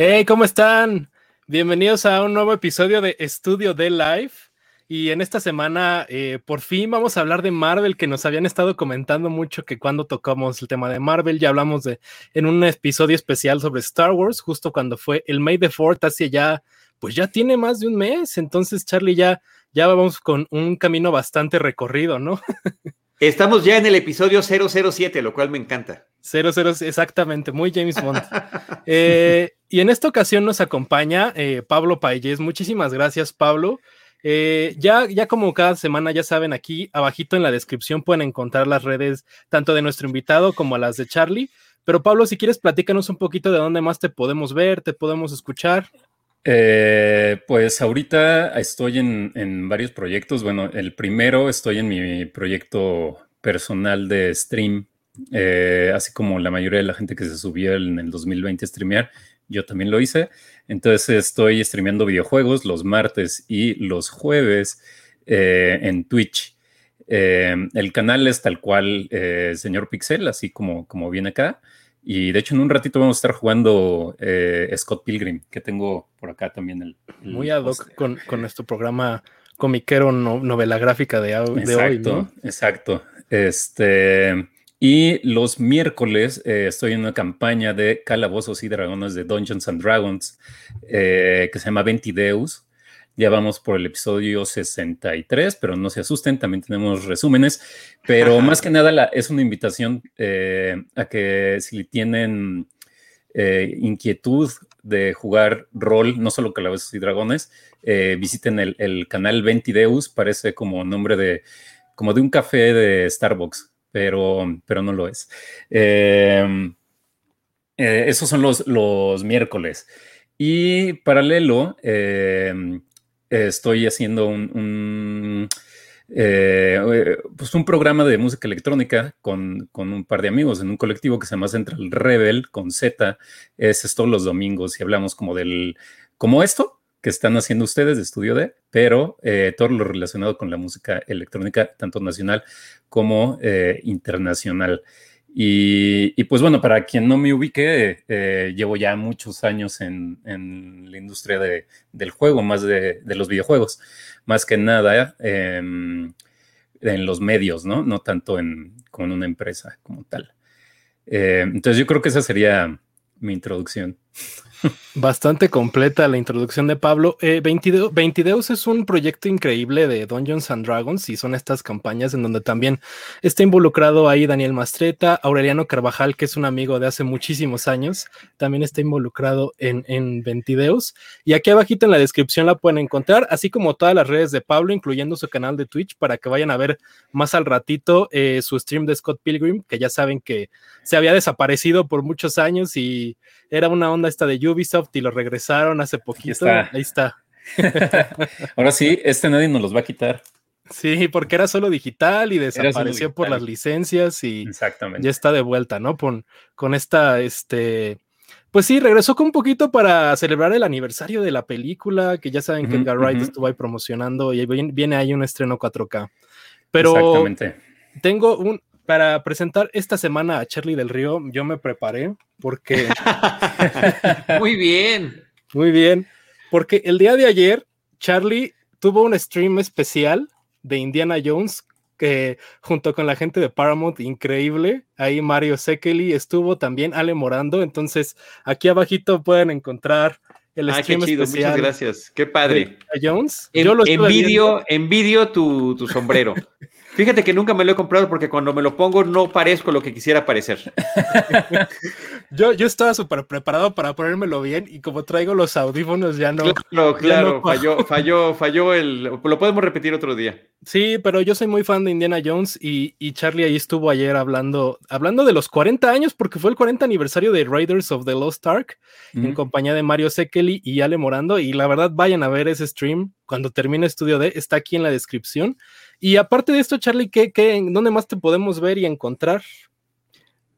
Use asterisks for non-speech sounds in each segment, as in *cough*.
Hey, ¿cómo están? Bienvenidos a un nuevo episodio de Estudio de Live. Y en esta semana, eh, por fin vamos a hablar de Marvel, que nos habían estado comentando mucho que cuando tocamos el tema de Marvel, ya hablamos de en un episodio especial sobre Star Wars, justo cuando fue el May the Fourth, hace ya, pues ya tiene más de un mes. Entonces, Charlie, ya, ya vamos con un camino bastante recorrido, ¿no? *laughs* Estamos ya en el episodio 007, lo cual me encanta. 00, exactamente, muy James Bond. *laughs* Eh, y en esta ocasión nos acompaña eh, Pablo Paelles. Muchísimas gracias, Pablo. Eh, ya, ya como cada semana, ya saben, aquí abajito en la descripción pueden encontrar las redes tanto de nuestro invitado como las de Charlie. Pero Pablo, si quieres, platícanos un poquito de dónde más te podemos ver, te podemos escuchar. pues ahorita estoy en, varios proyectos. Bueno, el primero estoy en mi proyecto personal de stream eh, así como la mayoría de la gente que se subió en el 2020 a streamear, yo también lo hice. Entonces estoy streameando videojuegos los martes y los jueves eh, en Twitch. Eh, el canal es tal cual señor Pixel, así como, como viene acá. Y de hecho en un ratito vamos a estar jugando Scott Pilgrim, que tengo por acá también el... Muy ad hoc con, con, nuestro programa comiquero novela gráfica de, de hoy, ¿no? Exacto. Este... Y los miércoles eh, estoy en una campaña de calabozos y dragones de Dungeons and Dragons eh, que se llama Ventideus. Ya vamos por el episodio 63, pero no se asusten, también tenemos resúmenes. Pero más que nada es una invitación eh, a que si tienen inquietud de jugar rol, no solo calabozos y dragones, visiten el, el canal Ventideus, parece como nombre de, como de un café de Starbucks pero, pero no lo es. Em, eh, esos son los, los, miércoles. Y paralelo, em, estoy haciendo un, eh, pues un programa de música electrónica con, con, un par de amigos en un colectivo que se llama Central Rebel con Z. Es, es todos los domingos y hablamos como del, como esto, que están haciendo ustedes de Estudio D, pero eh, todo lo relacionado con la música electrónica, tanto nacional como eh, internacional. Y, pues bueno, para quien no me ubique, eh, llevo ya muchos años en, la industria del juego, más de, los videojuegos, más que nada em, en los medios, ¿no? No tanto en, con una empresa como tal. entonces yo creo que esa sería mi introducción. Bastante completa la introducción de Pablo. Eh, 22, es un proyecto increíble de Dungeons and Dragons y son estas campañas en donde también está involucrado ahí Daniel Mastreta, Aureliano Carvajal, que es un amigo de hace muchísimos años, también está involucrado en, en Ventideus. Y aquí abajito en la descripción la pueden encontrar, así como todas las redes de Pablo, incluyendo su canal de Twitch, para que vayan a ver más al ratito eh, su stream de Scott Pilgrim, que ya saben que se había desaparecido por muchos años y era una onda esta de Ubisoft y lo regresaron hace poquito. Ahí está. *laughs* Ahora sí, este nadie nos los va a quitar. Sí, porque era solo digital y desapareció por las licencias y ya está de vuelta, ¿no? Con, con esta, este, pues sí, regresó con un poquito para celebrar el aniversario de la película, que ya saben que Edgar Wright estuvo ahí promocionando y viene ahí un estreno 4K. Pero tengo un, para presentar esta semana a Charlie del Río, yo me preparé porque... *laughs* Muy bien. Muy bien. Porque el día de ayer, Charlie tuvo un stream especial de Indiana Jones que junto con la gente de Paramount, increíble. Ahí Mario Sekeli estuvo también, Ale Morando. Entonces, aquí abajito pueden encontrar el ah, stream especial. Muchas gracias. Qué padre. Jones. En, Yo lo envidio, envidio tu, tu sombrero. *laughs* Fíjate que nunca me lo he comprado porque cuando me lo pongo no parezco lo que quisiera parecer. *laughs* yo, yo estaba súper preparado para ponérmelo bien y como traigo los audífonos ya no. Claro, claro, falló, falló, falló el. Lo podemos repetir otro día. Sí, pero yo soy muy fan de Indiana Jones y, Charlie ahí estuvo ayer hablando, hablando de los 40 años porque fue el 40 aniversario de Raiders of the Lost Ark en compañía de Mario Sekeli y Ale Morando y la verdad vayan a ver ese stream cuando termine Estudio D, está aquí en la descripción. Y aparte de esto, Charlie, ¿qué, qué, ¿dónde más te podemos ver y encontrar?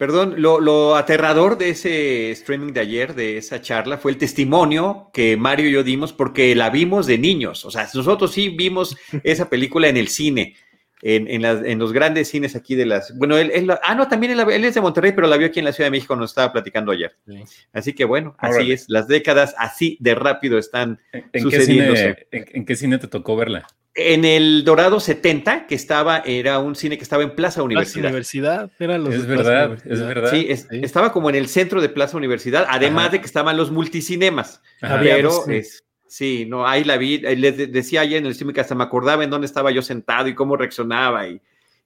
Perdón, lo, aterrador de ese streaming de ayer, de esa charla, fue el testimonio que Mario y yo dimos porque la vimos de niños. O sea, nosotros sí vimos *laughs* esa película en el cine. en, en, las, en, los grandes cines aquí de las. Bueno, él, él ah, no, también él, él, es de Monterrey, pero la vio aquí en la Ciudad de México, nos estaba platicando ayer. Sí. Así que bueno, así es. Las décadas así de rápido están ¿En, sucediendo. Qué cine, en, ¿En qué cine te tocó verla? En el Dorado 70, que estaba, era un cine que estaba en Plaza Universidad. Plaza Universidad, eran los es verdad, es verdad. Sí, es, sí, estaba como en el centro de Plaza Universidad, además Ajá. de que estaban los multicinemas. Ajá. Pero es, Sí, no, ahí la vi, les decía ayer en el streaming que hasta me acordaba en dónde estaba yo sentado y cómo reaccionaba y,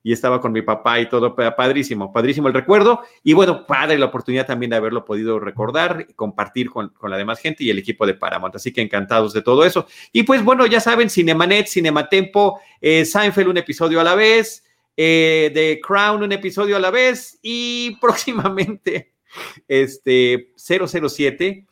y, estaba con mi papá y todo, padrísimo, padrísimo el recuerdo y bueno, padre la oportunidad también de haberlo podido recordar, compartir con, con, la demás gente y el equipo de Paramount, así que encantados de todo eso. Y pues bueno, ya saben, Cinemanet, Cinematempo, eh, Seinfeld un episodio a la vez, eh, The Crown un episodio a la vez y *laughs* próximamente este 007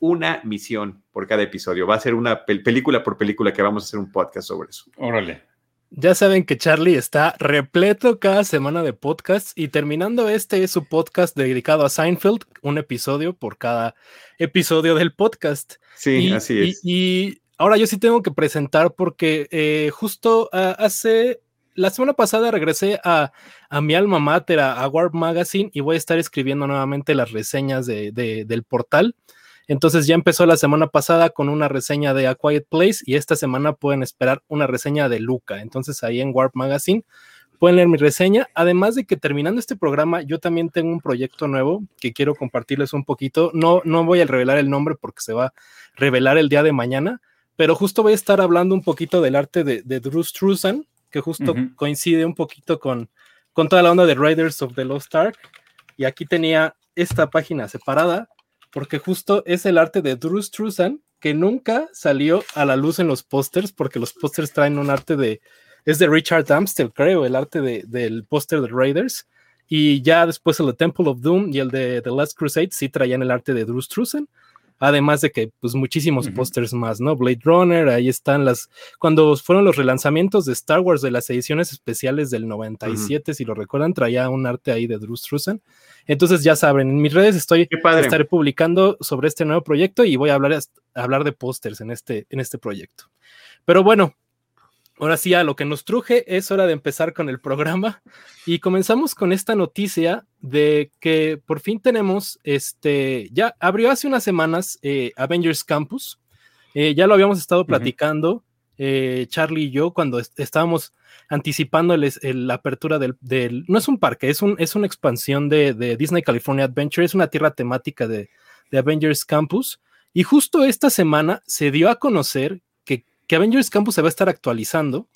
una misión por cada episodio. Va a ser una pel película por película que vamos a hacer un podcast sobre eso. Órale. Ya saben que Charlie está repleto cada semana de podcasts y terminando este es su podcast dedicado a Seinfeld, un episodio por cada episodio del podcast. Sí, y, así es. Y, y, ahora yo sí tengo que presentar porque eh, justo uh, hace la semana pasada regresé a, a, mi alma mater, a, Warp Magazine, y voy a estar escribiendo nuevamente las reseñas de, de, del portal. Entonces ya empezó la semana pasada con una reseña de A Quiet Place y esta semana pueden esperar una reseña de Luca. Entonces ahí en Warp Magazine pueden leer mi reseña. Además de que terminando este programa, yo también tengo un proyecto nuevo que quiero compartirles un poquito. No, no voy a revelar el nombre porque se va a revelar el día de mañana, pero justo voy a estar hablando un poquito del arte de, de Drew Struzan, que justo uh -huh. coincide un poquito con, con toda la onda de Riders of the Lost Ark. Y aquí tenía esta página separada porque justo es el arte de Drew Struzan que nunca salió a la luz en los pósters, porque los pósters traen un arte de, es de Richard Amstel, creo, el arte de, del póster de Raiders, y ya después el de Temple of Doom y el de The Last Crusade sí traían el arte de Drew Struzan, además de que pues muchísimos uh -huh. pósters más, ¿no? Blade Runner, ahí están las, cuando fueron los relanzamientos de Star Wars de las ediciones especiales del 97, uh -huh. si lo recuerdan, traía un arte ahí de Drew Struzan. Entonces ya saben, en mis redes estoy estaré publicando sobre este nuevo proyecto y voy a hablar, a hablar de pósters en este, en este proyecto. Pero bueno, ahora sí a lo que nos truje es hora de empezar con el programa y comenzamos con esta noticia de que por fin tenemos este ya abrió hace unas semanas eh, Avengers Campus. Eh, ya lo habíamos estado platicando. Uh -huh. Eh, Charlie y yo cuando est estábamos anticipando la apertura del, del, no es un parque, es, un, es una expansión de, de, Disney California Adventure, es una tierra temática de, de, Avengers Campus. Y justo esta semana se dio a conocer que, Avengers Campus se va a estar actualizando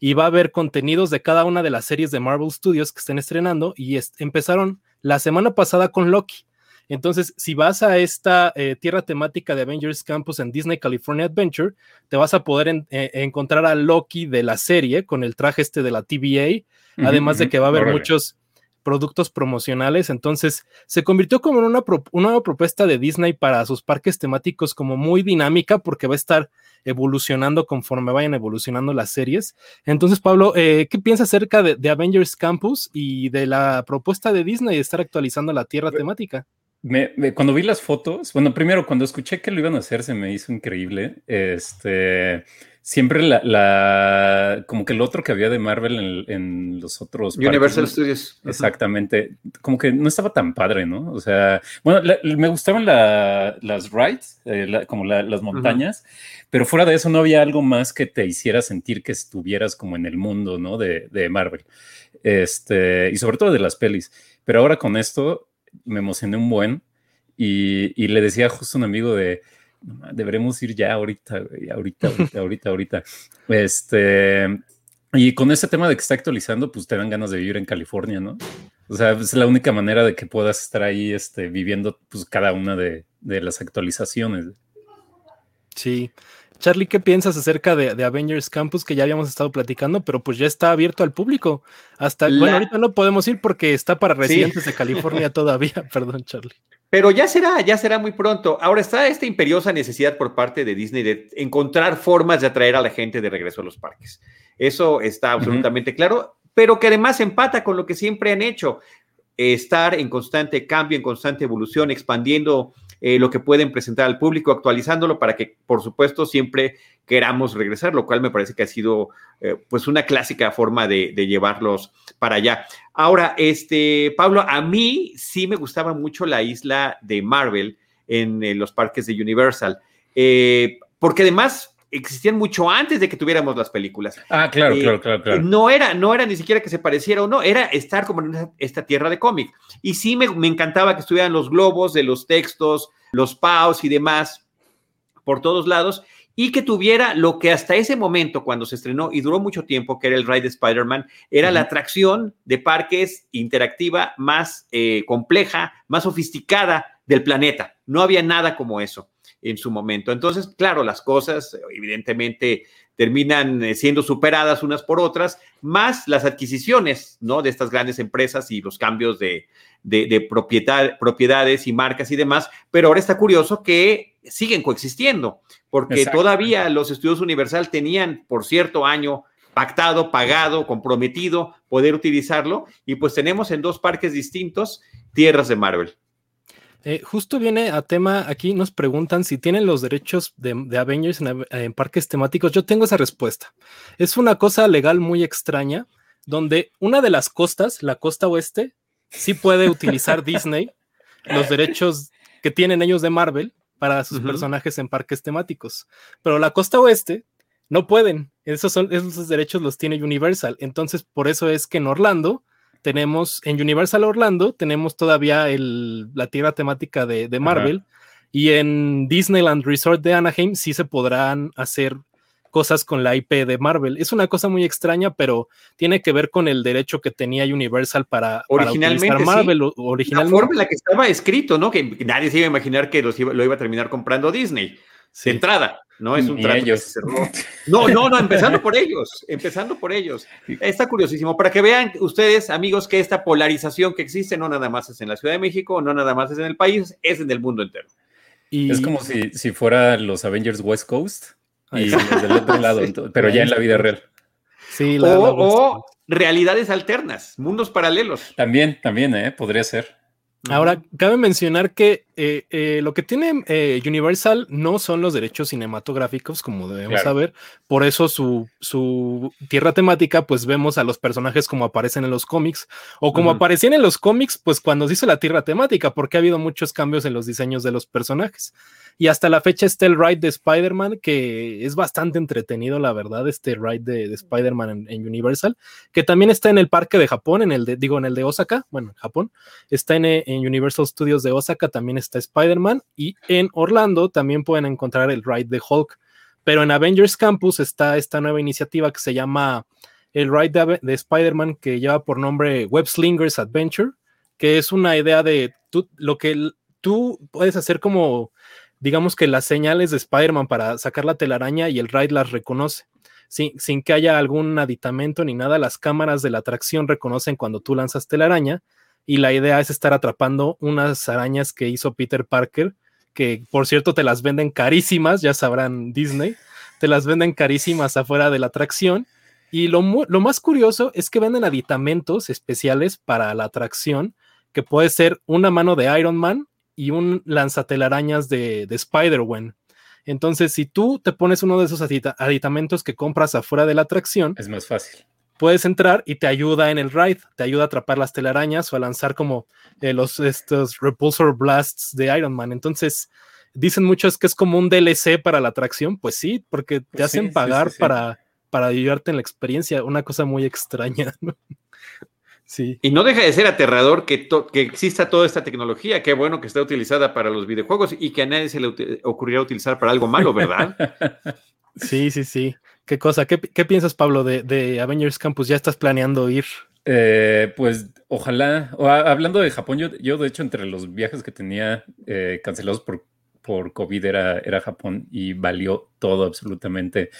y va a haber contenidos de cada una de las series de Marvel Studios que estén estrenando y empezaron la semana pasada con Loki. Entonces, si vas a esta eh, tierra temática de Avengers Campus en Disney California Adventure, te vas a poder en, eh, encontrar a Loki de la serie con el traje este de la TVA, uh -huh, además de que va a haber Órale. muchos productos promocionales. Entonces, se convirtió como en una, pro una nueva propuesta de Disney para sus parques temáticos como muy dinámica porque va a estar evolucionando conforme vayan evolucionando las series. Entonces, Pablo, eh, ¿qué piensas acerca de, de, Avengers Campus y de la propuesta de Disney de estar actualizando la tierra temática? Me, me, cuando vi las fotos, bueno, primero cuando escuché que lo iban a hacer se me hizo increíble. Este, siempre la, la como que el otro que había de Marvel en, en los otros Universal parques, Studios. Exactamente, como que no estaba tan padre, ¿no? O sea, bueno, la, me gustaban la, las rides, eh, como las montañas, pero fuera de eso no había algo más que te hiciera sentir que estuvieras como en el mundo, ¿no? De, de Marvel. Este, y sobre todo de las pelis. Pero ahora con esto me emocioné un buen y, y, le decía justo a un amigo de, deberemos ir ya ahorita, ahorita, ahorita, *laughs* ahorita, ahorita. Este, y con ese tema de que está actualizando, pues te dan ganas de vivir en California, ¿no? O sea, es la única manera de que puedas estar ahí este, viviendo pues, cada una de, de las actualizaciones. Sí, Charlie, ¿qué piensas acerca de, de, Avengers Campus que ya habíamos estado platicando, pero pues ya está abierto al público? Hasta, La... bueno, ahorita no podemos ir porque está para residentes sí. de California *laughs* todavía, *laughs* perdón, Charlie. Pero ya será, ya será muy pronto. Ahora está esta imperiosa necesidad por parte de Disney de encontrar formas de atraer a la gente de regreso a los parques. Eso está absolutamente uh -huh. claro, pero que además empata con lo que siempre han hecho, estar en constante cambio, en constante evolución, expandiendo eh, lo que pueden presentar al público, actualizándolo para que, por supuesto, siempre queramos regresar, lo cual me parece que ha sido eh, pues una clásica forma de, llevarlos para allá. Ahora, este, Pablo, a mí sí me gustaba mucho la isla de Marvel en, los parques de Universal, porque además existían mucho antes de que tuviéramos las películas. Ah, claro, eh, claro, claro, claro, No era, no era ni siquiera que se pareciera o no, era estar como en esta tierra de cómic. Y sí me, encantaba que estuvieran los globos de los textos, los paus y demás por todos lados y que tuviera lo que hasta ese momento, cuando se estrenó y duró mucho tiempo, que era el ride de Spider-Man, era la atracción de parques interactiva más eh, compleja, más sofisticada del planeta. No había nada como eso en su momento. Entonces, claro, las cosas evidentemente terminan eh, siendo superadas unas por otras, más las adquisiciones, ¿no? De estas grandes empresas y los cambios de, de, propiedad, propiedades y marcas y demás, pero ahora está curioso que siguen coexistiendo, porque todavía los estudios Universal tenían por cierto año pactado, pagado, comprometido poder utilizarlo, y pues tenemos en dos parques distintos tierras de Marvel. Eh, justo viene a tema, aquí nos preguntan si tienen los derechos de, Avengers en, parques temáticos. Yo tengo esa respuesta. Es una cosa legal muy extraña, donde una de las costas, la costa oeste, sí puede utilizar *laughs* Disney los derechos que tienen ellos de Marvel para sus personajes en parques temáticos. Pero la costa oeste no pueden. Esos, son, esos derechos los tiene Universal. Entonces, por eso es que en Orlando tenemos en Universal Orlando, tenemos todavía la tierra temática de, Marvel. Y en Disneyland Resort de Anaheim sí se podrán hacer cosas con la IP de Marvel. Es una cosa muy extraña, pero tiene que ver con el derecho que tenía Universal para, originalmente, Marvel. Originalmente. La forma en la que estaba escrito, ¿no? Que nadie se iba a imaginar que lo iba a terminar comprando Disney. De entrada. No es un trato No, no, no, empezando por ellos, empezando por ellos. Está curiosísimo, para que vean ustedes, amigos, que esta polarización que existe no nada más es en la Ciudad de México, no nada más es en el país, es en el mundo entero. Y... Es como si, si fuera los Avengers West Coast y los del otro lado, pero ya en la vida real. Sí, o, realidades alternas, mundos paralelos. También, también, ¿eh? podría ser. Ahora, cabe mencionar que eh, eh, lo que tiene eh, Universal no son los derechos cinematográficos, como debemos saber. Por eso su, su, tierra temática, pues vemos a los personajes como aparecen en los cómics, o como aparecían en los cómics, pues cuando se hizo la tierra temática, porque ha habido muchos cambios en los diseños de los personajes. Y hasta la fecha está el ride de Spider-Man, que es bastante entretenido, la verdad, este ride de, Spider-Man en, Universal, que también está en el parque de Japón, en el de, digo, en el de Osaka, bueno, en Japón, está en, en Universal Studios de Osaka, también está Spider-Man, y en Orlando también pueden encontrar el ride de Hulk. Pero en Avengers Campus está esta nueva iniciativa que se llama el ride de, Spider-Man, que lleva por nombre Web Slingers Adventure, que es una idea de lo que tú puedes hacer como digamos que las señales de Spider-Man para sacar la telaraña y el ride las reconoce. Sin, que haya algún aditamento ni nada, las cámaras de la atracción reconocen cuando tú lanzas telaraña y la idea es estar atrapando unas arañas que hizo Peter Parker, que por cierto te las venden carísimas, ya sabrán Disney, te las venden carísimas afuera de la atracción. Y lo, lo más curioso es que venden aditamentos especiales para la atracción, que puede ser una mano de Iron Man y un lanzatelarañas de, de Spider-Wen. Entonces, si tú te pones uno de esos aditamentos que compras afuera de la atracción, es más fácil. Puedes entrar y te ayuda en el ride, te ayuda a atrapar las telarañas o a lanzar como eh, los estos repulsor blasts de Iron Man. Entonces, dicen muchos que es como un DLC para la atracción, pues sí, porque te pues hacen pagar para para ayudarte en la experiencia, una cosa muy extraña. ¿no? Y no deja de ser aterrador que, que exista toda esta tecnología. Qué bueno que está utilizada para los videojuegos y que a nadie se le ocurriría utilizar para algo malo, ¿verdad? *laughs* sí, sí, sí. ¿Qué cosa? ¿Qué, piensas, Pablo, de, Avengers Campus? ¿Ya estás planeando ir? Eh, pues ojalá. hablando de Japón, yo, yo, de hecho entre los viajes que tenía eh, cancelados por, por COVID era, era Japón y valió todo absolutamente.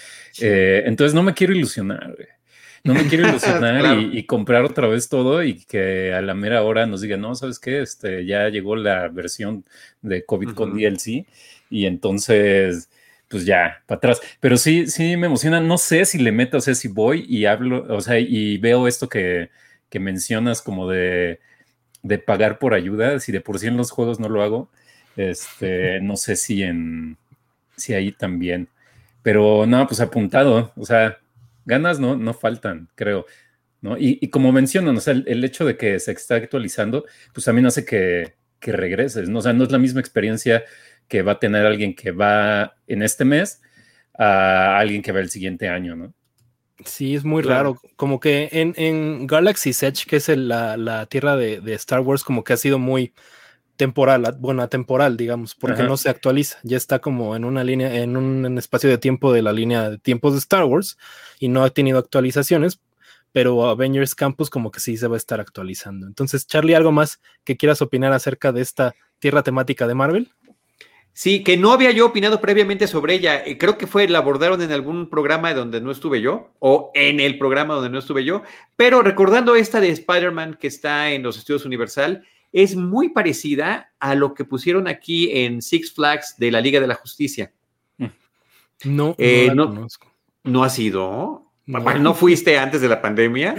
Eh, entonces no me quiero ilusionar. Güey. No me quiero ilusionar *laughs* y, comprar otra vez todo y que a la mera hora nos digan, no, ¿sabes qué? Este, ya llegó la versión de COVID con DLC y entonces, pues ya, para atrás. Pero sí, sí me emociona. No sé si le meto, o sea, si voy y hablo, o sea, y veo esto que, mencionas como de, de pagar por ayuda, si de por sí en los juegos no lo hago. Este, no sé si en, si ahí también. Pero no, pues apuntado, o sea, ganas no, no faltan, creo. ¿no? Y, como mencionan, o sea, el, hecho de que se está actualizando, pues también hace que, que regreses, ¿no? O sea, no es la misma experiencia que va a tener alguien que va en este mes a alguien que va el siguiente año, ¿no? Sí, es muy raro. Como que en, en Galaxy's Edge, que es la, la, tierra de, de, Star Wars, como que ha sido muy temporal, bueno, atemporal, digamos, porque no se actualiza. Ya está como en una línea, en un espacio de tiempo de la línea de tiempos de Star Wars y no ha tenido actualizaciones, pero Avengers Campus como que sí se va a estar actualizando. Entonces, Charlie, ¿algo más que quieras opinar acerca de esta tierra temática de Marvel? Sí, que no había yo opinado previamente sobre ella. Eh, creo que fue, la abordaron en algún programa donde no estuve yo, o en el programa donde no estuve yo, pero recordando esta de Spider-Man que está en los estudios Universal, es muy parecida a lo que pusieron aquí en Six Flags de la Liga de la Justicia. No, eh, no, no, ha sido. No. fuiste antes de la pandemia?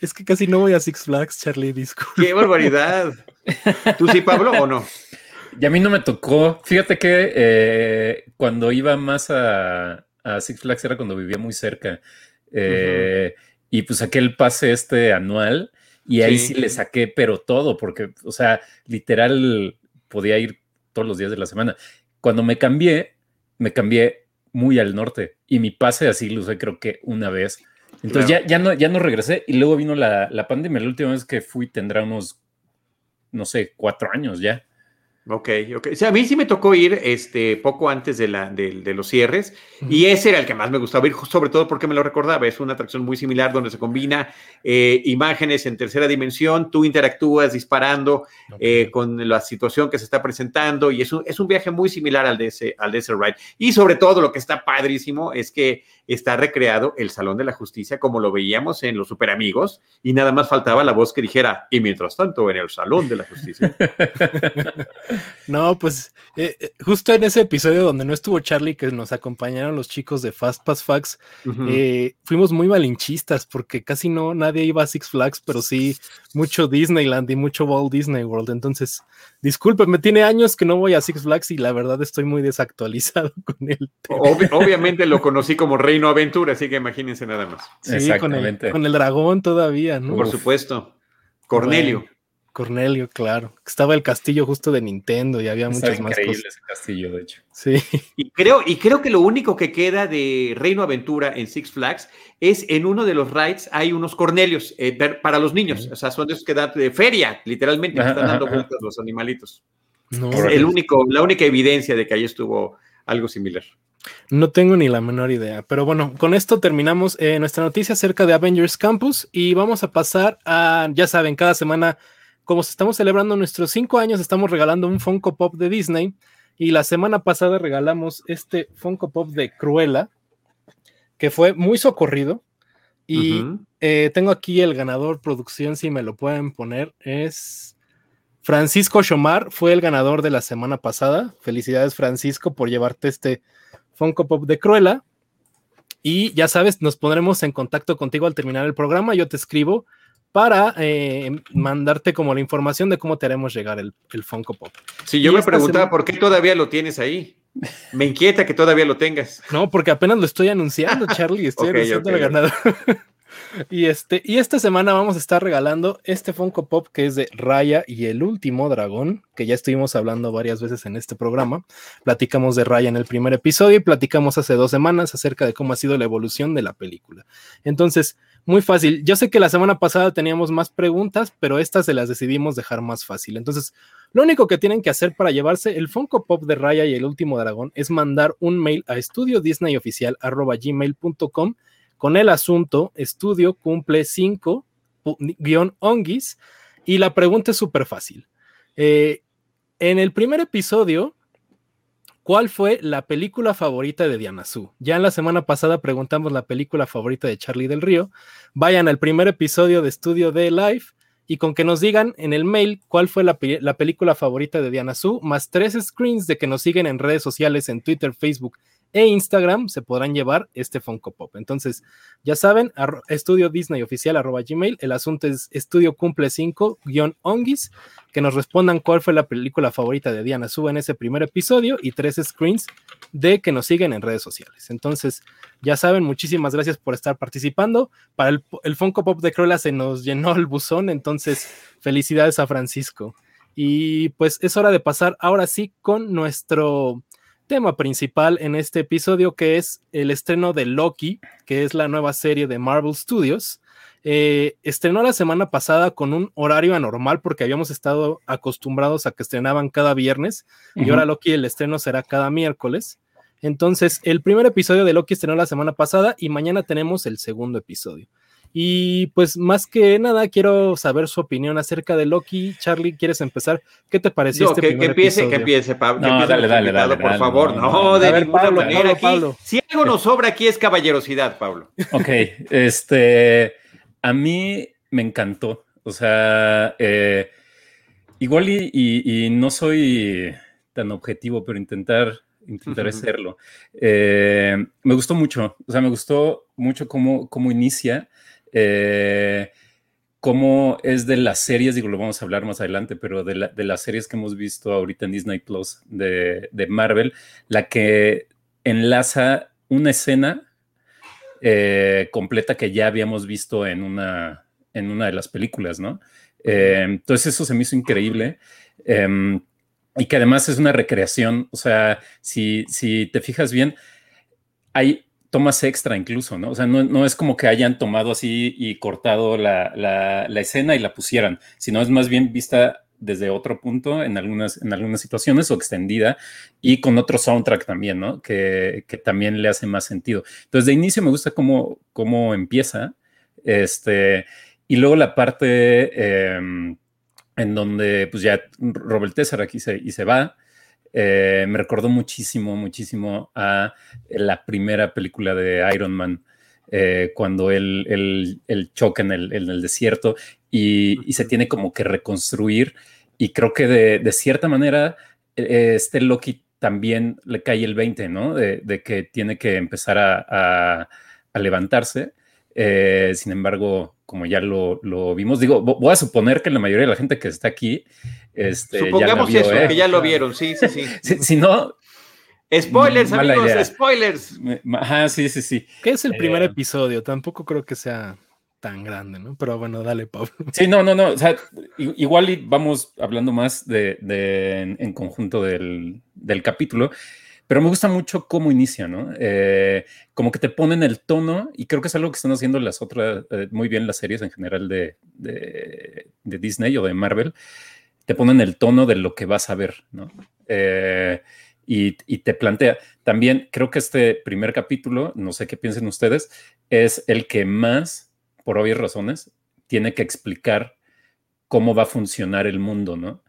Es que casi no voy a Six Flags, Charlie, disculpe. ¡Qué barbaridad! ¿Tú sí, Pablo, o no? Y a mí no me tocó. Fíjate que eh, cuando iba más a, Six Flags era cuando vivía muy cerca. Eh, y pues saqué el pase este anual y ahí sí. le saqué, pero todo, porque, o sea, literal podía ir todos los días de la semana. Cuando me cambié, me cambié muy al norte y mi pase así lo usé creo que una vez. Entonces ya, ya, no, ya no regresé y luego vino la, la pandemia. La última vez que fui tendrá unos, no sé, cuatro años ya. Ok, ok. O sea, a mí sí me tocó ir este, poco antes de, la, de, los cierres y ese era el que más me gustaba ir, sobre todo porque me lo recordaba. Es una atracción muy similar donde se combina eh, imágenes en tercera dimensión, tú interactúas disparando eh, con la situación que se está presentando y es un, es un viaje muy similar al de, ese, al de ese ride. Y sobre todo lo que está padrísimo es que está recreado el Salón de la Justicia como lo veíamos en Los Super Amigos y nada más faltaba la voz que dijera, y mientras tanto en el Salón de la Justicia. *laughs* no, pues eh, eh, justo en ese episodio donde no estuvo Charlie, que nos acompañaron los chicos de Fast Pass Facts, eh, fuimos muy malinchistas porque casi no nadie iba a Six Flags, pero sí mucho Disneyland y mucho Walt Disney World. Entonces, me tiene años que no voy a Six Flags y la verdad estoy muy desactualizado *laughs* con él. obviamente lo conocí como Reino Aventura, así que imagínense nada más. Sí, Exactamente. Con el, dragón todavía, ¿no? Por supuesto. Cornelio. Cornelio, claro. Estaba el castillo justo de Nintendo y había muchas más cosas. ese castillo, de hecho. Sí. *laughs* Y creo, y creo que lo único que queda de Reino Aventura en Six Flags es en uno de los rides hay unos Cornelios eh, para los niños. O sea, son de esos que dan de feria, literalmente, están dando vueltas los animalitos. No. Es el único, la única evidencia de que ahí estuvo algo similar. No tengo ni la menor idea, pero bueno, con esto terminamos eh, nuestra noticia acerca de Avengers Campus y vamos a pasar a, ya saben, cada semana como estamos celebrando nuestros cinco años, estamos regalando un Funko Pop de Disney. Y la semana pasada regalamos este Funko Pop de Cruella, que fue muy socorrido. Y eh, tengo aquí el ganador producción, si me lo pueden poner, es Francisco Chomar, fue el ganador de la semana pasada. Felicidades Francisco por llevarte este Funko Pop de Cruella. Y ya sabes, nos pondremos en contacto contigo al terminar el programa. Yo te escribo para eh, mandarte como la información de cómo te haremos llegar el, el Funko Pop. Sí, yo me preguntaba por qué todavía lo tienes ahí. Me inquieta que todavía lo tengas. No, porque apenas lo estoy anunciando, Charlie. Estoy *laughs* anunciando la ganadora. *laughs* y, este, y esta semana vamos a estar regalando este Funko Pop que es de Raya y el último dragón, que ya estuvimos hablando varias veces en este programa. Platicamos de Raya en el primer episodio y platicamos hace dos semanas acerca de cómo ha sido la evolución de la película. Entonces, muy fácil. Yo sé que la semana pasada teníamos más preguntas, pero estas se las decidimos dejar más fácil. Entonces, lo único que tienen que hacer para llevarse el Funko Pop de Raya y el último dragón es mandar un mail a estudiodisneyoficial.com con el asunto estudio cumple 5 onguis y la pregunta es súper fácil. Eh, en el primer episodio ¿Cuál fue la película favorita de Diana Su? Ya en la semana pasada preguntamos la película favorita de Charlie del Río. Vayan al primer episodio de Estudio de Live y con que nos digan en el mail cuál fue la, película favorita de Diana Su, más tres screens de que nos siguen en redes sociales, en Twitter, Facebook e Instagram se podrán llevar este Funko Pop. Entonces, ya saben, estudio Disney oficial arroba Gmail. El asunto es estudio cumple 5 guion onguis. Que nos respondan cuál fue la película favorita de Diana Suba en ese primer episodio y tres screens de que nos siguen en redes sociales. Entonces, ya saben, muchísimas gracias por estar participando. Para el, el Funko Pop de Cruella se nos llenó el buzón, entonces felicidades a Francisco. Y pues es hora de pasar ahora sí con nuestro tema principal en este episodio, que es el estreno de Loki, que es la nueva serie de Marvel Studios. Eh, estrenó la semana pasada con un horario anormal porque habíamos estado acostumbrados a que estrenaban cada viernes y ahora Loki el estreno será cada miércoles. Entonces, el primer episodio de Loki estrenó la semana pasada y mañana tenemos el segundo episodio. Y pues más que nada quiero saber su opinión acerca de Loki. Charlie, ¿quieres empezar? ¿Qué te pareció este que, primer que empiece, episodio? Que empiece, Pablo. No, dale, dale, dale, Por dale, favor, no, no, no, de ver, ninguna Pablo, manera. Pablo, aquí, Pablo. Si algo nos sobra aquí es caballerosidad, Pablo. Ok, este, a mí me encantó. O sea, eh, igual y, y- y no soy tan objetivo, pero intentar, intentaré Ujú. serlo. Eh, me gustó mucho, o sea, me gustó mucho cómo, cómo inicia, eh, cómo es de las series, digo, lo vamos a hablar más adelante, pero de, la- de las series que hemos visto ahorita en Disney Plus de, de Marvel, la que enlaza una escena eh, completa que ya habíamos visto en una, en una de las películas, ¿no? Eh, entonces eso se me hizo increíble. Em, y que además es una recreación, o sea, si, si te fijas bien, hay tomas extra incluso, ¿no? O sea, no, es como que hayan tomado así y cortado la, la- la escena y la pusieran, sino es más bien vista desde otro punto en algunas, en algunas situaciones o extendida y con otro soundtrack también, ¿no? Que, que también le hace más sentido. Entonces, de inicio me gusta cómo, cómo empieza, este, y luego la parte em, en donde pues ya Robert Tessar aquí se, y se va, eh, me recordó muchísimo, muchísimo a la primera película de Iron Man, eh, cuando él, él- él choca en el, en el desierto y, y se tiene como que reconstruir. Y creo que de, de cierta manera, eh, este Loki también le cae el 20, ¿no? De, de que tiene que empezar a, a- a levantarse. Eh, sin embargo, como ya lo, lo vimos, digo, vo- voy a suponer que la mayoría de la gente que está aquí, este, ya Supongamos vio, eso, ¿eh? que ya lo vieron, sí, sí, sí. *laughs* Si, si no, Spoilers, amigos, idea. spoilers. ajá, sí, sí, sí. ¿Qué es el primer Eh, episodio? Tampoco creo que sea tan grande, ¿no? Pero bueno, dale, Pablo. *laughs* Sí, no, no, no. O sea, igual vamos hablando más de, de- en, en conjunto del, del capítulo, pero me gusta mucho cómo inicia, ¿no? Eh, como que te ponen el tono, y creo que es algo que están haciendo las otras, eh, muy bien las series en general de, de- Disney o de Marvel, te ponen el tono de lo que vas a ver, ¿no? Eh, y, y te plantea. También creo que este primer capítulo, no sé qué piensen ustedes, es el que más, por obvias razones, tiene que explicar cómo va a funcionar el mundo, ¿no?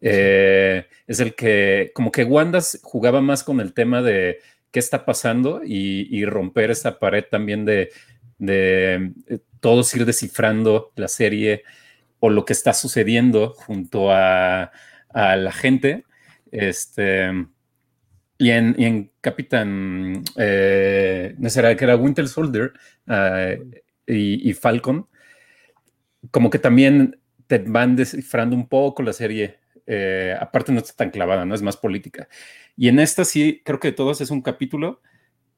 Eh, es el que, como que Wanda jugaba más con el tema de qué está pasando y, romper esa pared también de, de eh, todos ir descifrando la serie o lo que está sucediendo junto a, a la gente. Este, y en, y en Capitán, eh, no será que era Winter Soldier y, y Falcon, como que también te van descifrando un poco la serie. Eh, aparte no está tan clavada, no es más política. Y en esta sí, creo que de todos es un capítulo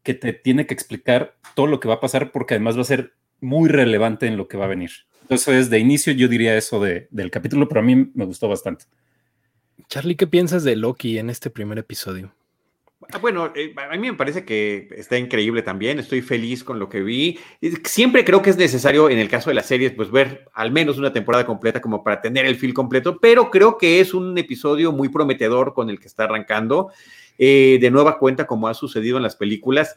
que te tiene que explicar todo lo que va a pasar porque además va a ser muy relevante en lo que va a venir. Entonces, de inicio yo diría eso de- del capítulo, pero a mí me gustó bastante. Charlie, ¿qué piensas de Loki en este primer episodio? Ah, Bueno, eh, a mí me parece que está increíble también, estoy feliz con lo que vi. Siempre creo que es necesario, en el caso de las series, pues ver al menos una temporada completa como para tener el feel completo, pero creo que es un episodio muy prometedor con el que está arrancando. Eh, de nueva cuenta, como ha sucedido en las películas,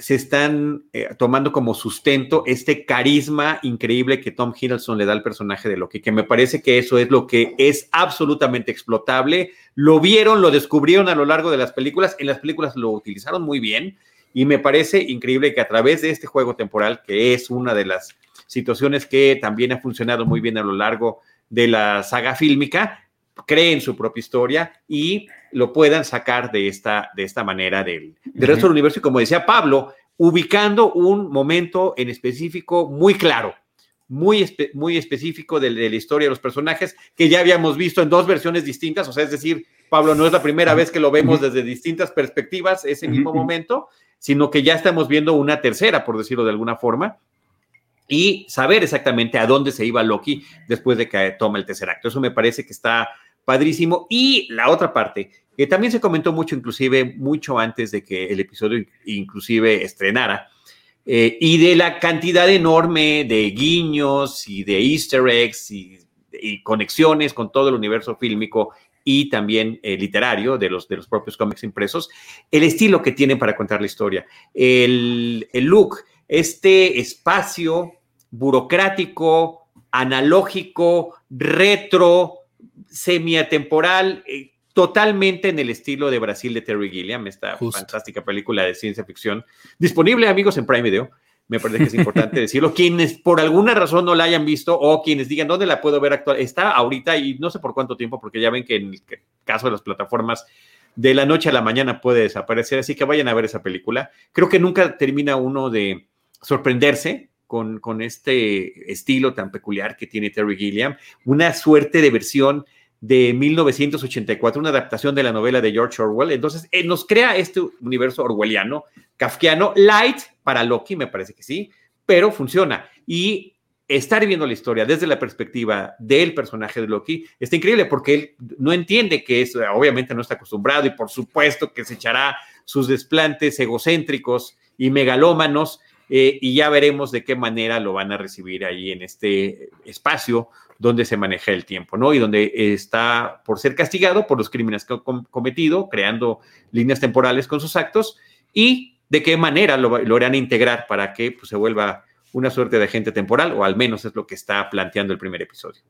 se están eh, tomando como sustento este carisma increíble que Tom Hiddleston le da al personaje de Loki, que me parece que eso es lo que es absolutamente explotable. Lo vieron, lo descubrieron a lo largo de las películas, en las películas lo utilizaron muy bien y me parece increíble que a través de este juego temporal, que es una de las situaciones que también ha funcionado muy bien a lo largo de la saga fílmica, creen su propia historia y lo puedan sacar de esta, de esta manera del, resto del universo. Y como decía Pablo, ubicando un momento en específico muy claro, muy, muy específico de, la historia de los personajes que ya habíamos visto en dos versiones distintas. O sea, es decir, Pablo, no es la primera vez que lo vemos desde distintas perspectivas, ese mismo momento, sino que ya estamos viendo una tercera, por decirlo de alguna forma y saber exactamente a dónde se iba Loki después de que toma el tercer acto. Eso me parece que está padrísimo. Y la otra parte, que también se comentó mucho, inclusive mucho antes de que el episodio inclusive estrenara, eh, y de la cantidad enorme de guiños y de easter eggs y, conexiones con todo el universo fílmico y también eh, literario de los, de los propios cómics impresos, el estilo que tienen para contar la historia, el, el look, este espacio burocrático, analógico, retro, semiatemporal, eh, totalmente en el estilo de Brasil de Terry Gilliam, esta fantástica película de ciencia ficción, disponible, amigos, en Prime Video. Me parece que es importante *laughs* decirlo. Quienes por alguna razón no la hayan visto o quienes digan dónde la puedo ver actual, está ahorita y no sé por cuánto tiempo, porque ya ven que en el caso de las plataformas de la noche a la mañana puede desaparecer, así que vayan a ver esa película. Creo que nunca termina uno de sorprenderse con, este estilo tan peculiar que tiene Terry Gilliam, una suerte de versión de 1984, una adaptación de la novela de George Orwell. Entonces, eh, nos crea este universo orwelliano, kafkiano, light para Loki, me parece que sí, pero funciona. Y estar viendo la historia desde la perspectiva del personaje de Loki está increíble porque él no entiende que es, obviamente no está acostumbrado y por supuesto que se echará sus desplantes egocéntricos y megalómanos eh, y ya veremos de qué manera lo van a recibir ahí en este espacio donde se maneja el tiempo, ¿no? Y donde está por ser castigado por los crímenes que ha cometido, creando líneas temporales con sus actos, y de qué manera lo, lo harán integrar para que pues, se vuelva una suerte de agente temporal, o al menos es lo que está planteando el primer episodio.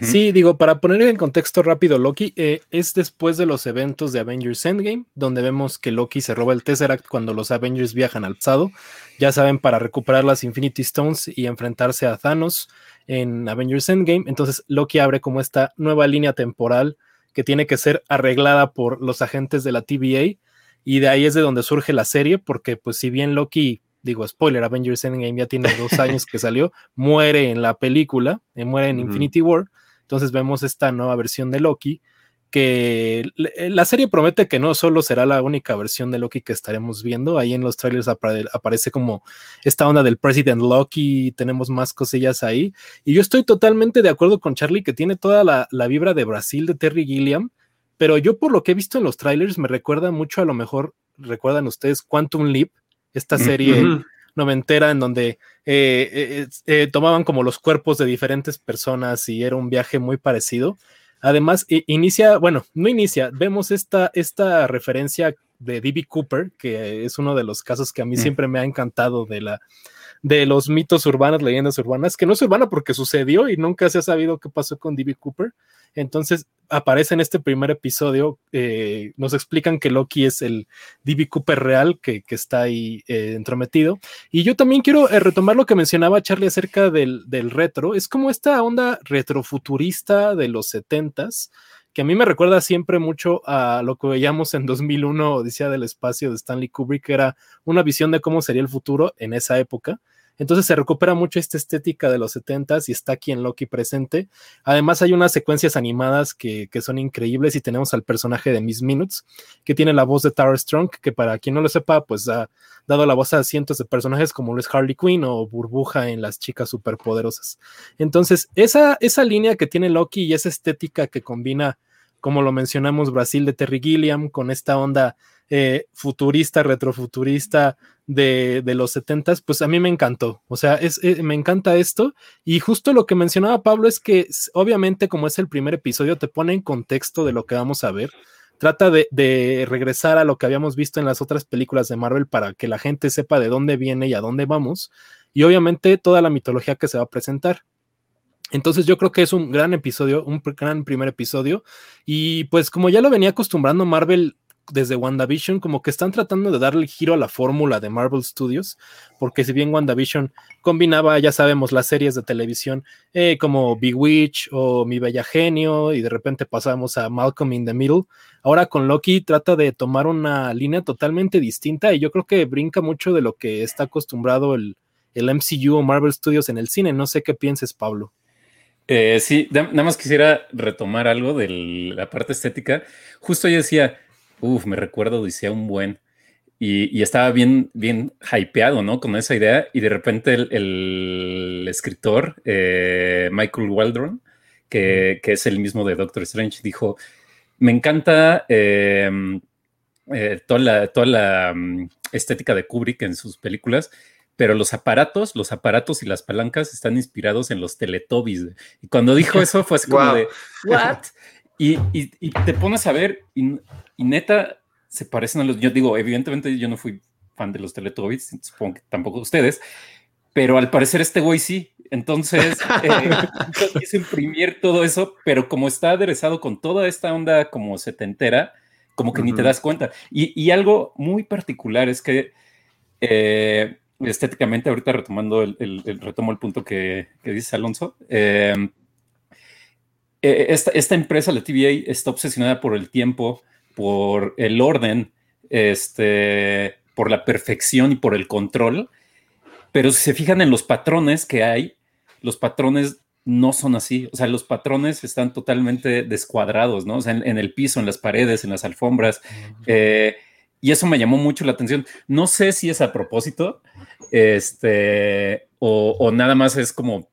Sí, digo, para poner en contexto rápido, Loki eh, es después de los eventos de Avengers Endgame, donde vemos que Loki se roba el Tesseract cuando los Avengers viajan al pasado, ya saben, para recuperar las Infinity Stones y enfrentarse a Thanos en Avengers Endgame. Entonces, Loki abre como esta nueva línea temporal que tiene que ser arreglada por los agentes de la TVA, y de ahí es de donde surge la serie, porque pues si bien Loki digo, spoiler, Avengers Endgame ya tiene dos años que salió, muere en la película, eh, muere en Infinity War, entonces vemos esta nueva versión de Loki, que eh, la serie promete que no solo será la única versión de Loki que estaremos viendo, ahí en los trailers aparece como esta onda del President Loki, tenemos más cosillas ahí, y yo estoy totalmente de acuerdo con Charlie que tiene toda la, la vibra de Brasil de Terry Gilliam, pero yo por lo que he visto en los trailers me recuerda mucho a lo mejor, recuerdan ustedes Quantum Leap, esta serie noventera en donde eh, eh, eh, tomaban como los cuerpos de diferentes personas y era un viaje muy parecido. Además, inicia, bueno, no inicia, vemos esta, esta referencia de D.B. Cooper, que es uno de los casos que a mí mm. siempre me ha encantado de la, de los mitos urbanos, leyendas urbanas, que no es urbana porque sucedió y nunca se ha sabido qué pasó con D.B. Cooper. Entonces aparece en este primer episodio, eh, nos explican que Loki es el D.B. Cooper real que, está ahí eh, entrometido. Y yo también quiero eh, retomar lo que mencionaba Charlie acerca del, del retro. Es como esta onda retrofuturista de los setentas que a mí me recuerda siempre mucho a lo que veíamos en 2001, Odisea del Espacio de Stanley Kubrick, que era una visión de cómo sería el futuro en esa época. Entonces se recupera mucho esta estética de los 70s y está aquí en Loki presente. Además hay unas secuencias animadas que, son increíbles y tenemos al personaje de Miss Minutes, que tiene la voz de Tara Strong, que para quien no lo sepa, pues ha dado la voz a cientos de personajes como lo es Harley Quinn o Burbuja en Las Chicas Superpoderosas. Entonces, esa, esa línea que tiene Loki y esa estética que combina, como lo mencionamos, Brasil de Terry Gilliam con esta onda eh, futurista, retrofuturista de, de los setentas, pues a mí me encantó. O sea, es, eh, me encanta esto. Y justo lo que mencionaba Pablo es que obviamente como es el primer episodio, te pone en contexto de lo que vamos a ver. Trata de, de regresar a lo que habíamos visto en las otras películas de Marvel para que la gente sepa de dónde viene y a dónde vamos. Y obviamente toda la mitología que se va a presentar. Entonces yo creo que es un gran episodio, un gran primer episodio. Y pues como ya lo venía acostumbrando Marvel desde WandaVision, como que están tratando de darle giro a la fórmula de Marvel Studios, porque si bien WandaVision combinaba, ya sabemos, las series de televisión eh, como Bewitch o Mi Bella Genio, y de repente pasamos a Malcolm in the Middle, ahora con Loki trata de tomar una línea totalmente distinta y yo creo que brinca mucho de lo que está acostumbrado el, el MCU o Marvel Studios en el cine. No sé qué pienses, Pablo. Eh, sí, nada más quisiera retomar algo de la parte estética. Justo yo decía, uff, me recuerdo, decía un buen, y, estaba bien, bien hypeado, ¿no? Con esa idea, y de repente el, escritor, eh, Michael Waldron, que, es el mismo de Doctor Strange, dijo, me encanta em, eh, toda la, toda la mm, estética de Kubrick en sus películas, pero los aparatos, los aparatos y las palancas están inspirados en los Teletubbies. Y cuando dijo *laughs* eso fue así como de, ¿what? *laughs* Y, te pones a ver y, neta se parecen a los, yo digo, evidentemente yo no fui fan de los Teletubbies, supongo que tampoco ustedes, pero al parecer este güey sí. Entonces, *laughs* eh, quise imprimir todo eso, pero como está aderezado con toda esta onda como setentera, como que ni te das cuenta. Y, algo muy particular es que eh, estéticamente, ahorita retomando el, retomo el punto que, dice Alonso, em, e, esta, empresa, la TVA, está obsesionada por el tiempo, por el orden, este, por la perfección y por el control. Pero si se fijan en los patrones que hay, los patrones no son así. O sea, los patrones están totalmente descuadrados, ¿no? O sea, en, el piso, en las paredes, en las alfombras. Y eso me llamó mucho la atención. No sé si es a propósito, este, o, nada más es como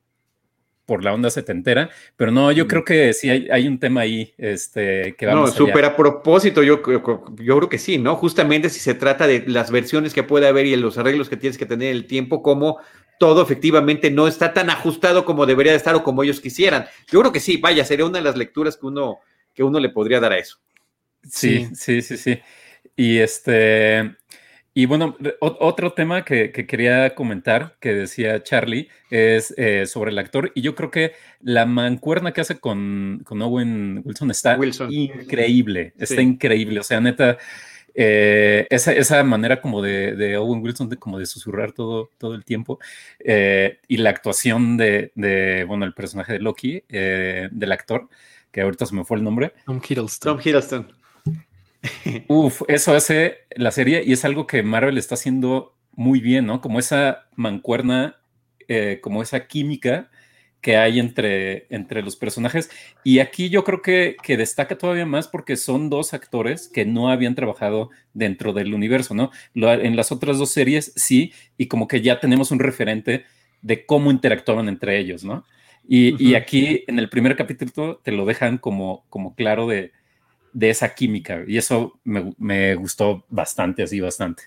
por la onda setentera, pero no, yo creo que sí hay, un tema ahí, este, que vamos. No, súper a propósito, yo, yo, creo que sí, ¿no? Justamente si se trata de las versiones que puede haber y los arreglos que tienes que tener el tiempo, como todo efectivamente no está tan ajustado como debería de estar o como ellos quisieran. Yo creo que sí, vaya, sería una de las lecturas que uno, que uno le podría dar a eso. Sí, sí, sí, sí. Y este, y bueno, otro tema que, quería comentar, que decía Charlie, es eh, sobre el actor. Y yo creo que la mancuerna que hace con, Owen Wilson está increíble, está increíble. O sea, neta, eh, esa, manera como de, Owen Wilson, de, como de susurrar todo, todo el tiempo, eh, y la actuación de, bueno, el personaje de Loki, del actor, que ahorita se me fue el nombre. Tom Hiddleston. Tom Hiddleston. Uf, eso hace la serie y es algo que Marvel está haciendo muy bien, ¿no? Como esa mancuerna, eh, como esa química que hay entre, entre los personajes. Y aquí yo creo que, que, destaca todavía más porque son dos actores que no habían trabajado dentro del universo, ¿no? en las otras dos series sí, y como que ya tenemos un referente de cómo interactuaban entre ellos, ¿no? Y, y aquí en el primer capítulo te lo dejan como, como claro de, de esa química. Y eso me, gustó bastante, así bastante.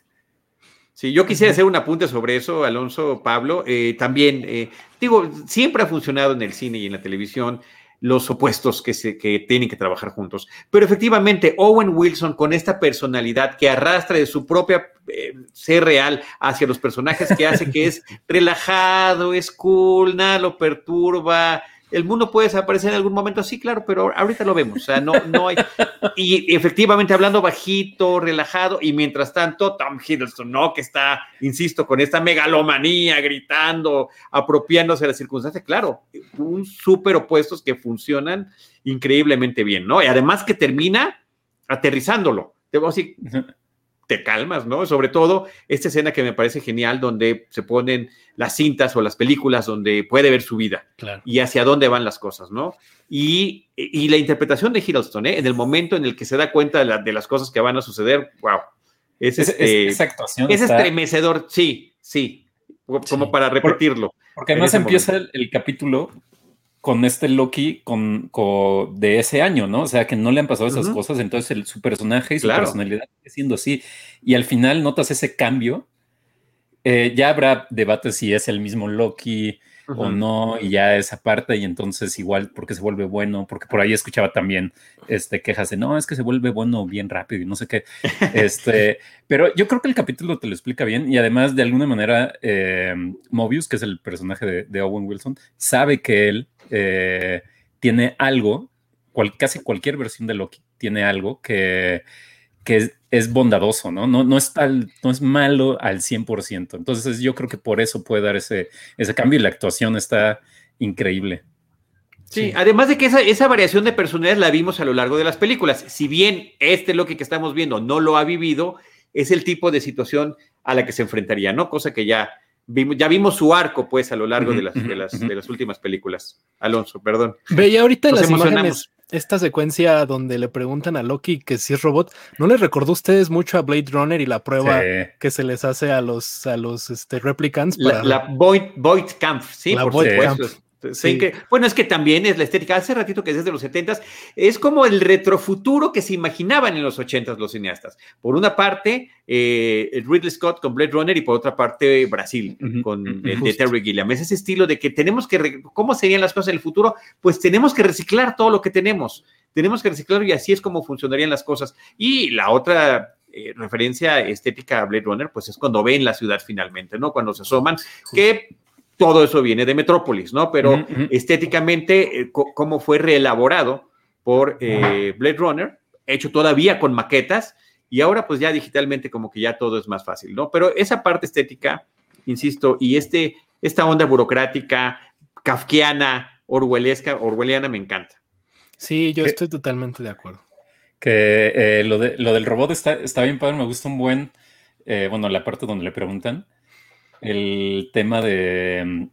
Sí, yo quisiera hacer un apunte sobre eso, Alonso, Pablo. Eh, también, eh, digo, siempre ha funcionado en el cine y en la televisión los opuestos que, se, que tienen que trabajar juntos. Pero efectivamente, Owen Wilson, con esta personalidad que arrastra de su propia eh, ser real hacia los personajes que hace, que es *laughs* relajado, es cool, nada lo perturba, el mundo puede desaparecer en algún momento, sí, claro, pero ahorita lo vemos, o sea, no, no hay. Y efectivamente, hablando bajito, relajado, y mientras tanto, Tom Hiddleston, ¿no? Que está, insisto, con esta megalomanía, gritando, apropiándose de las circunstancias, claro, un súper opuestos que funcionan increíblemente bien, ¿no? Y además que termina aterrizándolo. Debo decir, te calmas, ¿no? Sobre todo esta escena que me parece genial, donde se ponen las cintas o las películas donde puede ver su vida y hacia dónde van las cosas, ¿no? Y, la interpretación de Hiddleston, ¿eh? En el momento en el que se da cuenta de, las cosas que van a suceder, wow. Es, este, esa actuación es estremecedor, sí, sí, como para repetirlo. Porque además empieza el, capítulo con este Loki con, de ese año, ¿no? O sea, que no le han pasado esas cosas, entonces el, su personaje y su personalidad sigue siendo así. Y al final notas ese cambio. Eh, ya habrá debate si es el mismo Loki o no, y ya esa parte, y entonces igual porque se vuelve bueno, porque por ahí escuchaba también este, quejas de no, es que se vuelve bueno bien rápido y no sé qué. este, *laughs* pero yo creo que el capítulo te lo explica bien, y además, de alguna manera, eh, Mobius, que es el personaje de Owen Wilson, sabe que él eh, tiene algo, casi cualquier versión de Loki tiene algo que, que es, bondadoso, ¿no? No, no, es tal, no es malo al 100%. Entonces yo creo que por eso puede dar ese, ese cambio y la actuación está increíble. Sí, además de que esa, esa, variación de personalidad la vimos a lo largo de las películas. Si bien este Loki que estamos viendo no lo ha vivido, es el tipo de situación a la que se enfrentaría, ¿no? Cosa que ya vimos, ya vimos su arco, pues, a lo largo de, las, de, las, de las últimas películas. Alonso, perdón. Veía ahorita en las imágenes esta secuencia donde le preguntan a Loki que si es robot, ¿no les recordó a ustedes mucho a Blade Runner y la prueba que se les hace a los, a los este, replicants? La, la Void, Camp, sí, por supuesto. Bueno, es que también es la estética. Hace ratito que es desde los 70 es como el retrofuturo que se imaginaban en los 80 los cineastas. Por una parte, eh, Ridley Scott con Blade Runner y por otra parte, Brasil con de Terry Gilliam. Es ese estilo de que tenemos que, ¿cómo serían las cosas en el futuro? Pues tenemos que reciclar todo lo que tenemos. Tenemos que reciclarlo y así es como funcionarían las cosas. Y la otra eh, referencia estética a Blade Runner, pues es cuando ven la ciudad finalmente, ¿no? Cuando se asoman, que todo eso viene de Metrópolis, ¿no? Pero estéticamente, eh, cómo fue reelaborado por eh, Blade Runner, hecho todavía con maquetas, y ahora pues ya digitalmente como que ya todo es más fácil, ¿no? Pero esa parte estética, insisto, y este, esta onda burocrática, kafkiana, orwellesca, orwelliana me encanta. Sí, yo estoy totalmente de acuerdo. Que eh, lo, de, lo del robot está, está bien padre, me gusta un buen, bueno, la parte donde le preguntan, el tema de,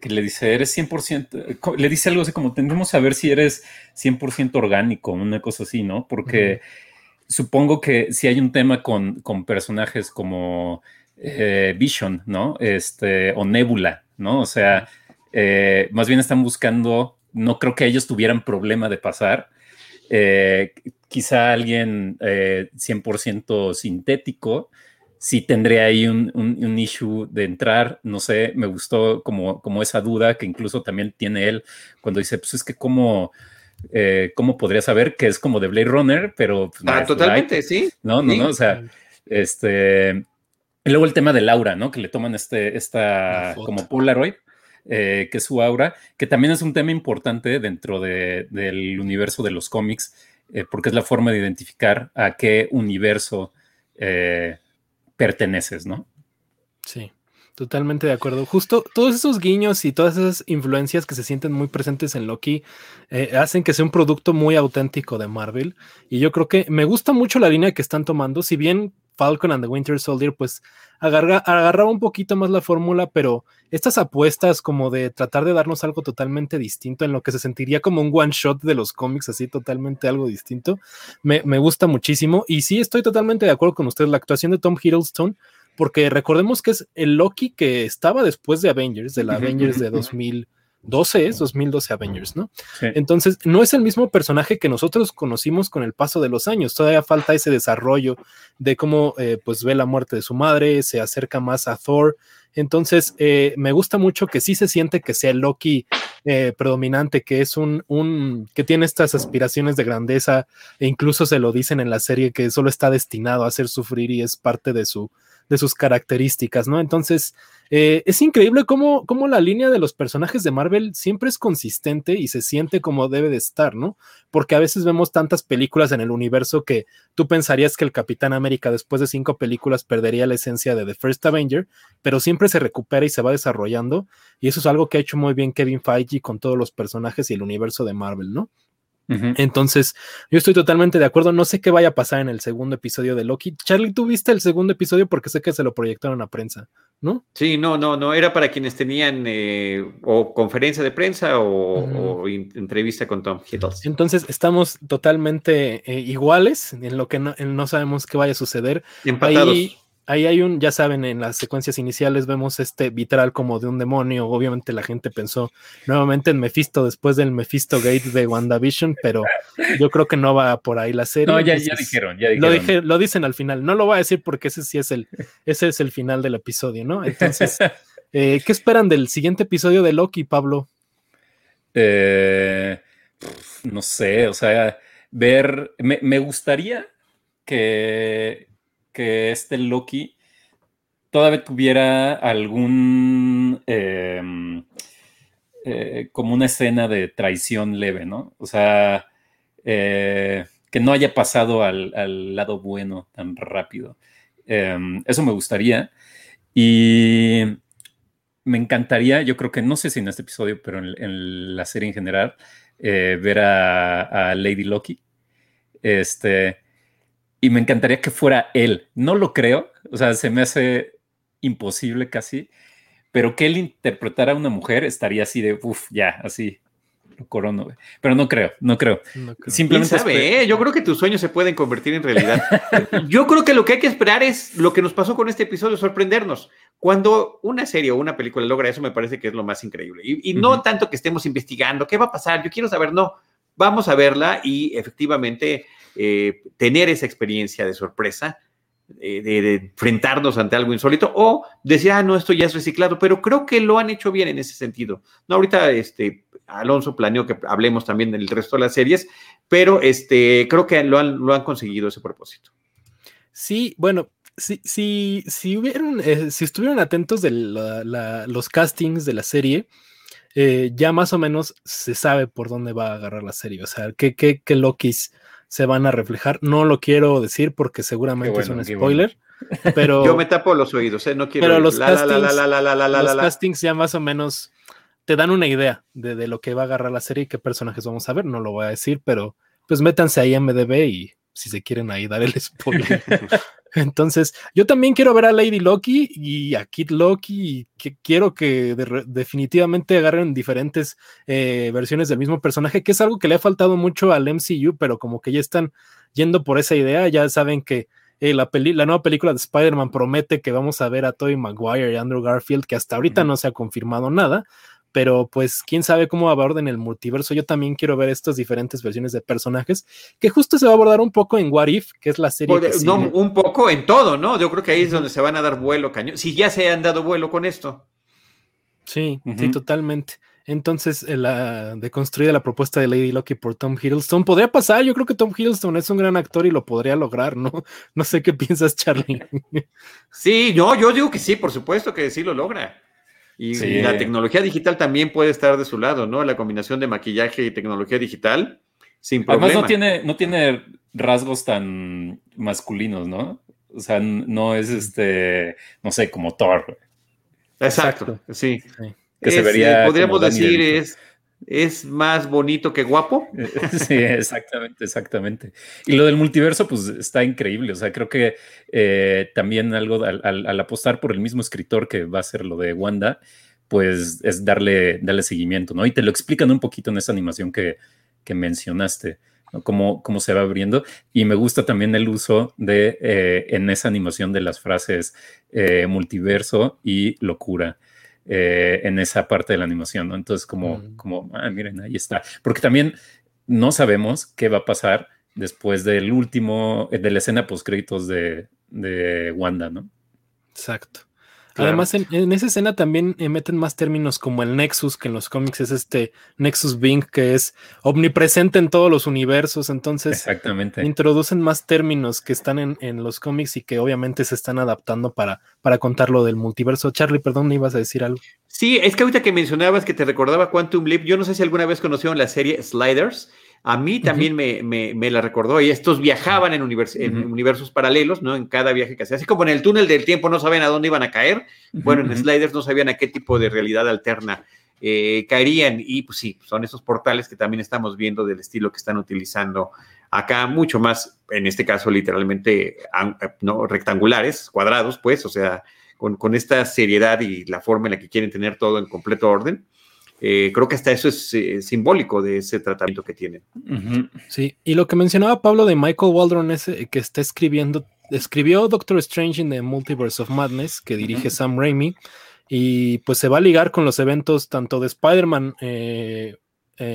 que le dice, eres 100%, le dice algo así como, tendremos que saber si eres 100% orgánico, una cosa así, ¿no? Porque supongo que si hay un tema con, con personajes como eh, Vision, ¿no? Este, o Nebula, ¿no? O sea, eh, más bien están buscando, no creo que ellos tuvieran problema de pasar. Eh, quizá alguien 100% sintético, sí tendría ahí un, un, issue de entrar, no sé, me gustó como, como esa duda que incluso también tiene él cuando dice, pues es que cómo, eh, ¿cómo podría saber que es como de Blade Runner? Pero... Pues, ah, totalmente, sí. No, no, no, o sea, este... Y luego el tema del aura, ¿no? Que le toman este, esta como Polaroid. Eh, que es su aura, que también es un tema importante dentro de, del universo de los cómics, eh, porque es la forma de identificar a qué universo eh, perteneces, ¿no? Sí, totalmente de acuerdo. Justo todos esos guiños y todas esas influencias que se sienten muy presentes en Loki eh, hacen que sea un producto muy auténtico de Marvel. Y yo creo que me gusta mucho la línea que están tomando, si bien Falcon and the Winter Soldier, pues agarraba un poquito más la fórmula, pero estas apuestas como de tratar de darnos algo totalmente distinto en lo que se sentiría como un one shot de los cómics, así totalmente algo distinto, me, gusta muchísimo. Y sí, estoy totalmente de acuerdo con usted, la actuación de Tom Hiddleston, porque recordemos que es el Loki que estaba después de Avengers, de la Avengers de 2000. 12 es 2012 Avengers, ¿no? Entonces, no es el mismo personaje que nosotros conocimos con el paso de los años. Todavía falta ese desarrollo de cómo eh, pues ve la muerte de su madre, se acerca más a Thor. Entonces, eh, me gusta mucho que sí se siente que sea Loki eh, predominante, que es un, un, que tiene estas aspiraciones de grandeza, e incluso se lo dicen en la serie que solo está destinado a hacer sufrir y es parte de su, de sus características, ¿no? Entonces, eh, es increíble cómo, cómo, la línea de los personajes de Marvel siempre es consistente y se siente como debe de estar, ¿no? Porque a veces vemos tantas películas en el universo que tú pensarías que el Capitán América después de cinco películas perdería la esencia de The First Avenger, pero siempre se recupera y se va desarrollando, y eso es algo que ha hecho muy bien Kevin Feige con todos los personajes y el universo de Marvel, ¿no? Entonces, yo estoy totalmente de acuerdo. No sé qué vaya a pasar en el segundo episodio de Loki. Charlie, tú viste el segundo episodio porque sé que se lo proyectaron a prensa, ¿no? Sí, no, no, no. Era para quienes tenían eh, o conferencia de prensa o, entrevista con Tom Hiddleston. Entonces, estamos totalmente eh, iguales en lo que no, sabemos qué vaya a suceder. Empatados ahí hay un, ya saben, en las secuencias iniciales vemos este vitral como de un demonio. Obviamente la gente pensó nuevamente en Mephisto después del Mephisto Gate de WandaVision, pero yo creo que no va por ahí la serie. No, ya, dijeron, ya dijeron. Lo, dicen al final. No lo voy a decir porque ese sí es el, ese es el final del episodio, ¿no? Entonces, *laughs* eh, ¿qué esperan del siguiente episodio de Loki, Pablo? Eh, no sé, o sea, ver, me gustaría que, que este Loki todavía tuviera algún em, eh, como una escena de traición leve, ¿no? O sea, eh, que no haya pasado al, lado bueno tan rápido. Em, eso me gustaría. Y me encantaría, yo creo que no sé si en este episodio, pero en, la serie en general, eh, ver a, Lady Loki. Este, y me encantaría que fuera él. No lo creo, o sea, se me hace imposible casi, pero que él interpretara a una mujer estaría así de, uff, ya, así, corono, pero no creo, no creo. Simplemente sabe, eh? yo creo que tus sueños se pueden convertir en realidad. *laughs* yo creo que lo que hay que esperar es lo que nos pasó con este episodio, sorprendernos. Cuando una serie o una película logra eso, me parece que es lo más increíble. Y, no tanto que estemos investigando qué va a pasar, yo quiero saber, no, vamos a verla y efectivamente eh, tener esa experiencia de sorpresa eh, de, enfrentarnos ante algo insólito o decir, ah, no, esto ya es reciclado, pero creo que lo han hecho bien en ese sentido. No, ahorita este, Alonso planeó que hablemos también del resto de las series, pero este, creo que lo han, lo han conseguido ese propósito. Sí, bueno, si, si, si, hubieran, eh, si estuvieron atentos de los castings de la serie, ya más o menos se sabe por dónde va a agarrar la serie, o sea, qué, qué, qué Lokis se van a reflejar. No lo quiero decir porque seguramente es un spoiler. *laughs* Pero, Yo me tapo los oídos, ¿eh? no quiero. Pero los, castings, ya más o menos te dan una idea de, de, lo que va a agarrar la serie y qué personajes vamos a ver. No lo voy a decir, pero pues métanse ahí a MDB y si se quieren ahí dar el *laughs* spoiler. Entonces, yo también quiero ver a Lady Loki y a Kid Loki y que quiero que definitivamente agarren diferentes eh, versiones del mismo personaje, que es algo que le ha faltado mucho al MCU, pero como que ya están yendo por esa idea, ya saben que eh, la, la, nueva película de Spider-Man promete que vamos a ver a Tobey Maguire y Andrew Garfield, que hasta ahorita no se ha confirmado nada, pero pues quién sabe cómo va a abordar en el multiverso. Yo también quiero ver estas diferentes versiones de personajes, que justo se va a abordar un poco en What If, que es la serie. no, un poco en todo, ¿no? Yo creo que ahí es donde se van a dar vuelo cañón. Si ya se han dado vuelo con esto. Sí, sí, totalmente. Entonces, eh, la deconstruida la propuesta de Lady Loki por Tom Hiddleston podría pasar. Yo creo que Tom Hiddleston es un gran actor y lo podría lograr, ¿no? *laughs* No sé qué piensas, Charlie. Sí, no, yo digo que sí, por supuesto que sí lo logra. Y, la tecnología digital también puede estar de su lado, ¿no? La combinación de maquillaje y tecnología digital, sin problema. Además, no tiene, no tiene rasgos tan masculinos, ¿no? O sea, no es este, no sé, como Thor. Exacto, sí. Que se vería. Eh, podríamos decir, es es más bonito que guapo. *laughs* Sí, exactamente, exactamente. Y lo del multiverso, pues está increíble. O sea, creo que eh, también algo al, apostar por el mismo escritor que va a ser lo de Wanda, pues es darle, darle seguimiento, ¿no? Y te lo explican un poquito en esa animación que, mencionaste. ¿no? Cómo, cómo, se va abriendo. Y me gusta también el uso de eh, en esa animación de las frases eh, multiverso y locura. Eh, en esa parte de la animación, ¿no? Entonces, como, mm. como, ah, miren, ahí está. Porque también no sabemos qué va a pasar después del último, de la escena post créditos de, de Wanda, ¿no? Exacto. Además, en, esa escena también eh, meten más términos como el Nexus, que en los cómics es este Nexus Bing, que es omnipresente en todos los universos. Entonces, Exactamente. introducen más términos que están en, los cómics y que obviamente se están adaptando para, para contar lo del multiverso. Charlie, perdón, ¿me ibas a decir algo? Sí, es que ahorita que mencionabas que te recordaba Quantum Leap, yo no sé si alguna vez conocieron la serie Sliders. A mí también me, la recordó y estos viajaban en, universos paralelos, ¿no? En cada viaje que hacía. Así como en el túnel del tiempo no sabían a dónde iban a caer, bueno, en Sliders no sabían a qué tipo de realidad alterna eh, caerían y pues sí, son esos portales que también estamos viendo del estilo que están utilizando acá, mucho más, en este caso literalmente, no rectangulares, cuadrados, pues, o sea, con, con esta seriedad y la forma en la que quieren tener todo en completo orden. Eh, creo que hasta eso es eh, simbólico de ese tratamiento que tienen. Sí, y lo que mencionaba Pablo de Michael Waldron es que está escribiendo, escribió Doctor Strange in the Multiverse of Madness, que dirige Sam Raimi, y pues se va a ligar con los eventos tanto de Spider-Man eh,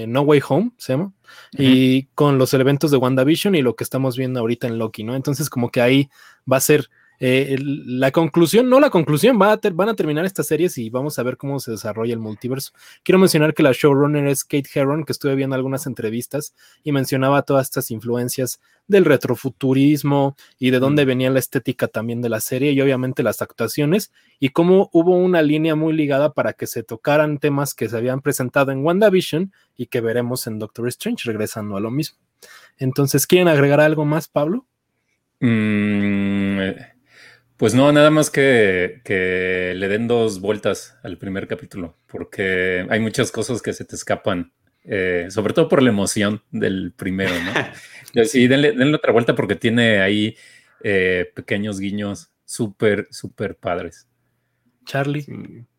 No Way Home, se llama, y con los eventos de WandaVision y lo que estamos viendo ahorita en Loki, ¿no? Entonces como que ahí va a ser eh, la conclusión, no la conclusión, va a van a terminar estas series y vamos a ver cómo se desarrolla el multiverso. Quiero mencionar que la showrunner es Kate Herron, que estuve viendo algunas entrevistas y mencionaba todas estas influencias del retrofuturismo y de dónde mm. venía la estética también de la serie y obviamente las actuaciones y cómo hubo una línea muy ligada para que se tocaran temas que se habían presentado en WandaVision y que veremos en Doctor Strange regresando a lo mismo. Entonces, ¿quieren agregar algo más, Pablo? Mm, pues no, nada más que, que, le den dos vueltas al primer capítulo, porque hay muchas cosas que se te escapan, eh, sobre todo por la emoción del primero, ¿no? *laughs* sí, denle, denle, otra vuelta porque tiene ahí eh, pequeños guiños súper, súper padres. Charlie.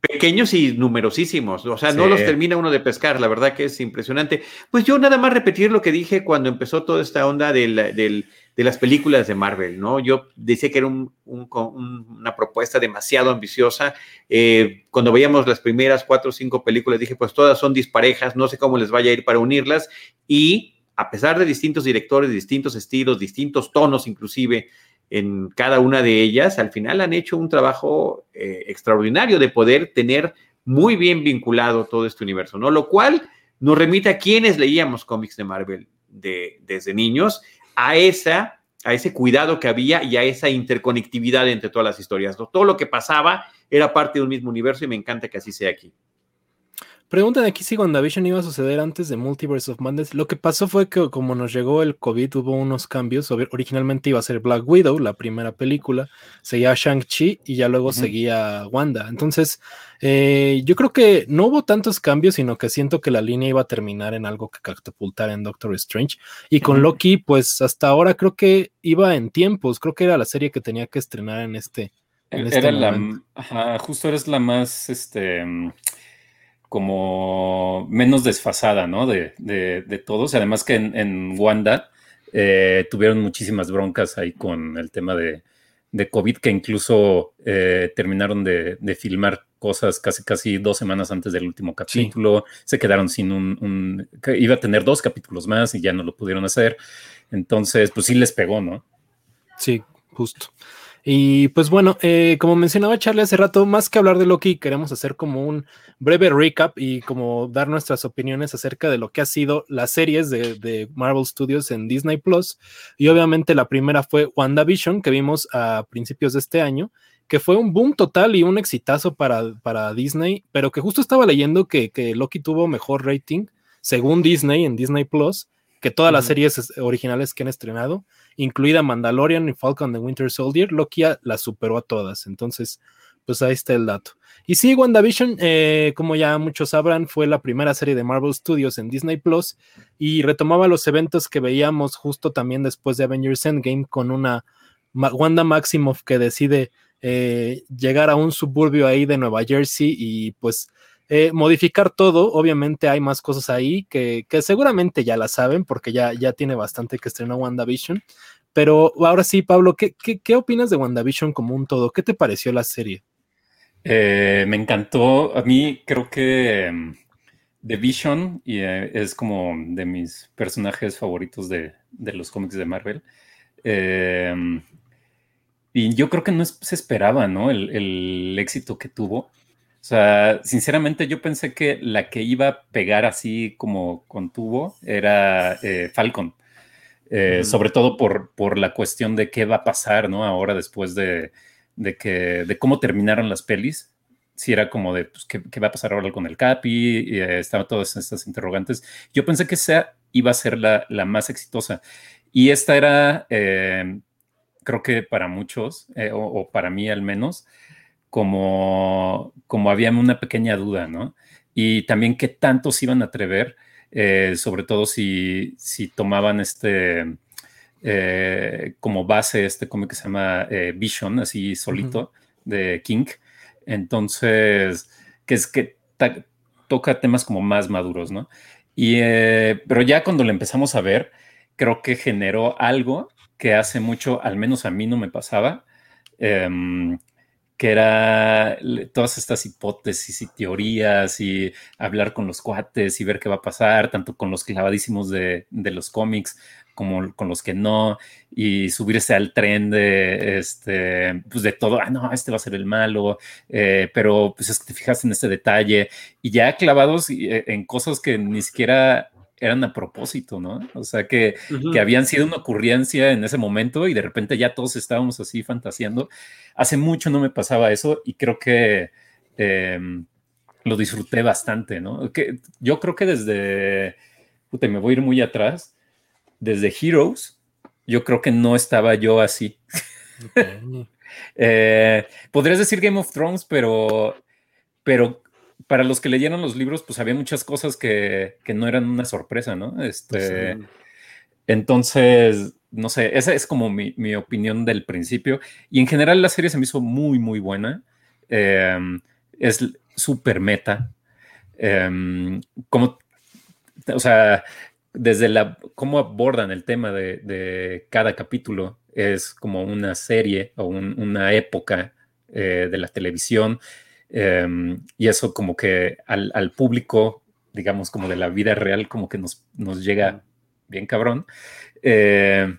Pequeños y numerosísimos, o sea, no los termina uno de pescar, la verdad que es impresionante. Pues yo nada más repetir lo que dije cuando empezó toda esta onda de las películas de Marvel, ¿no? Yo decía que era una propuesta demasiado ambiciosa. Eh, cuando veíamos las primeras cuatro o cinco películas, dije, pues todas son disparejas, no sé cómo les vaya a ir para unirlas. Y a pesar de distintos directores, distintos estilos, distintos tonos inclusive, en cada una de ellas, al final han hecho un trabajo eh, extraordinario de poder tener muy bien vinculado todo este universo, ¿no? Lo cual nos remite a quienes leíamos cómics de Marvel de, desde niños, a, esa, a ese cuidado que había y a esa interconectividad entre todas las historias. Todo lo que pasaba era parte de un mismo universo y me encanta que así sea aquí. Preguntan aquí si WandaVision iba a suceder antes de Multiverse of Madness. Lo que pasó fue que como nos llegó el COVID hubo unos cambios. Originalmente iba a ser Black Widow, la primera película. Seguía Shang-Chi y ya luego seguía Wanda. Entonces, eh, yo creo que no hubo tantos cambios, sino que siento que la línea iba a terminar en algo que catapultar en Doctor Strange. Y con Loki, pues hasta ahora creo que iba en tiempos. Creo que era la serie que tenía que estrenar en este. En este era la, justo eres la más, este como menos desfasada, ¿no? De, de, todos. Además que en, Wanda eh, tuvieron muchísimas broncas ahí con el tema de, de COVID, que incluso eh, terminaron de, filmar cosas casi casi dos semanas antes del último capítulo. Se quedaron sin un, un, Iba a tener dos capítulos más y ya no lo pudieron hacer. Entonces, pues sí les pegó, ¿no? Sí, justo. Y pues bueno, eh, como mencionaba Charlie hace rato, más que hablar de Loki, queremos hacer como un breve recap y como dar nuestras opiniones acerca de lo que ha sido las series de, Marvel Studios en Disney Plus. Y obviamente la primera fue WandaVision, que vimos a principios de este año, que fue un boom total y un exitazo para, para Disney, pero que justo estaba leyendo que, que Loki tuvo mejor rating, según Disney, en Disney Plus que todas las series originales que han estrenado, incluida Mandalorian y Falcon the Winter Soldier, Loki la superó a todas. Entonces, pues ahí está el dato. Y sí, WandaVision, eh, como ya muchos sabrán, fue la primera serie de Marvel Studios en Disney Plus y retomaba los eventos que veíamos justo también después de Avengers Endgame con una Wanda Maximoff que decide eh, llegar a un suburbio ahí de Nueva Jersey y pues eh, modificar todo, obviamente hay más cosas ahí que, seguramente ya la saben porque ya, ya tiene bastante que estrenó WandaVision. Pero ahora sí, Pablo, ¿qué, qué, opinas de WandaVision como un todo? ¿Qué te pareció la serie? Eh, me encantó. A mí creo que mm, The Vision y, eh, es como de mis personajes favoritos de, los cómics de Marvel. y yo creo que no se esperaba, ¿no? El, el éxito que tuvo. O sea, sinceramente yo pensé que la que iba a pegar así como con tubo era eh, Falcon. Eh, sobre todo por, por la cuestión de qué va a pasar, ¿no? Ahora después de, que, de cómo terminaron las pelis. Si era como de, pues, ¿qué, va a pasar ahora con el Capi? Y, eh, estaban todas estas interrogantes. Yo pensé que esa iba a ser la, más exitosa. Y esta era, creo que para muchos, o, para mí al menos, como, como había una pequeña duda, ¿no? Y también qué tantos iban a atrever, eh, sobre todo si, si tomaban este, eh, como base este cómic que se llama eh, Vision, así solito, de King. Entonces, que es que toca temas como más maduros, ¿no? Y, pero ya cuando lo empezamos a ver, creo que generó algo que hace mucho, al menos a mí no me pasaba, em, que era todas estas hipótesis y teorías y hablar con los cuates y ver qué va a pasar, tanto con los clavadísimos de, los cómics como con los que no, y subirse al tren de, este, pues de todo, ah, no, este va a ser el malo, eh, pero pues es que te fijas en este detalle, y ya clavados eh, en cosas que ni siquiera eran a propósito, ¿no? O sea, que, habían sido una ocurrencia en ese momento y de repente ya todos estábamos así fantaseando. Hace mucho no me pasaba eso y creo que em, lo disfruté bastante, ¿no? Que yo creo que desde, puta, me voy a ir muy atrás, desde Heroes, yo creo que no estaba yo así. *laughs* Eh, podrías decir Game of Thrones, pero, pero para los que leyeron los libros, pues había muchas cosas que, no eran una sorpresa, ¿no? Este, Entonces, no sé, esa es como mi, opinión del principio. Y en general la serie se me hizo muy, muy buena. Em, es súper meta. Em, como, o sea, desde la, cómo abordan el tema de, cada capítulo, es como una serie o una época eh, de la televisión. Em, y eso como que al, público, digamos, como de la vida real, como que nos, nos llega bien cabrón. Eh,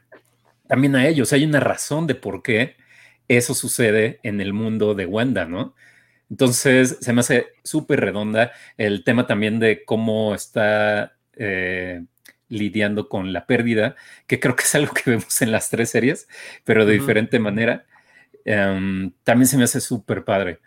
también a ellos hay una razón de por qué eso sucede en el mundo de Wanda, ¿no? Entonces se me hace súper redonda el tema también de cómo está eh, lidiando con la pérdida, que creo que es algo que vemos en las tres series, pero de diferente manera. Em, también se me hace súper padre.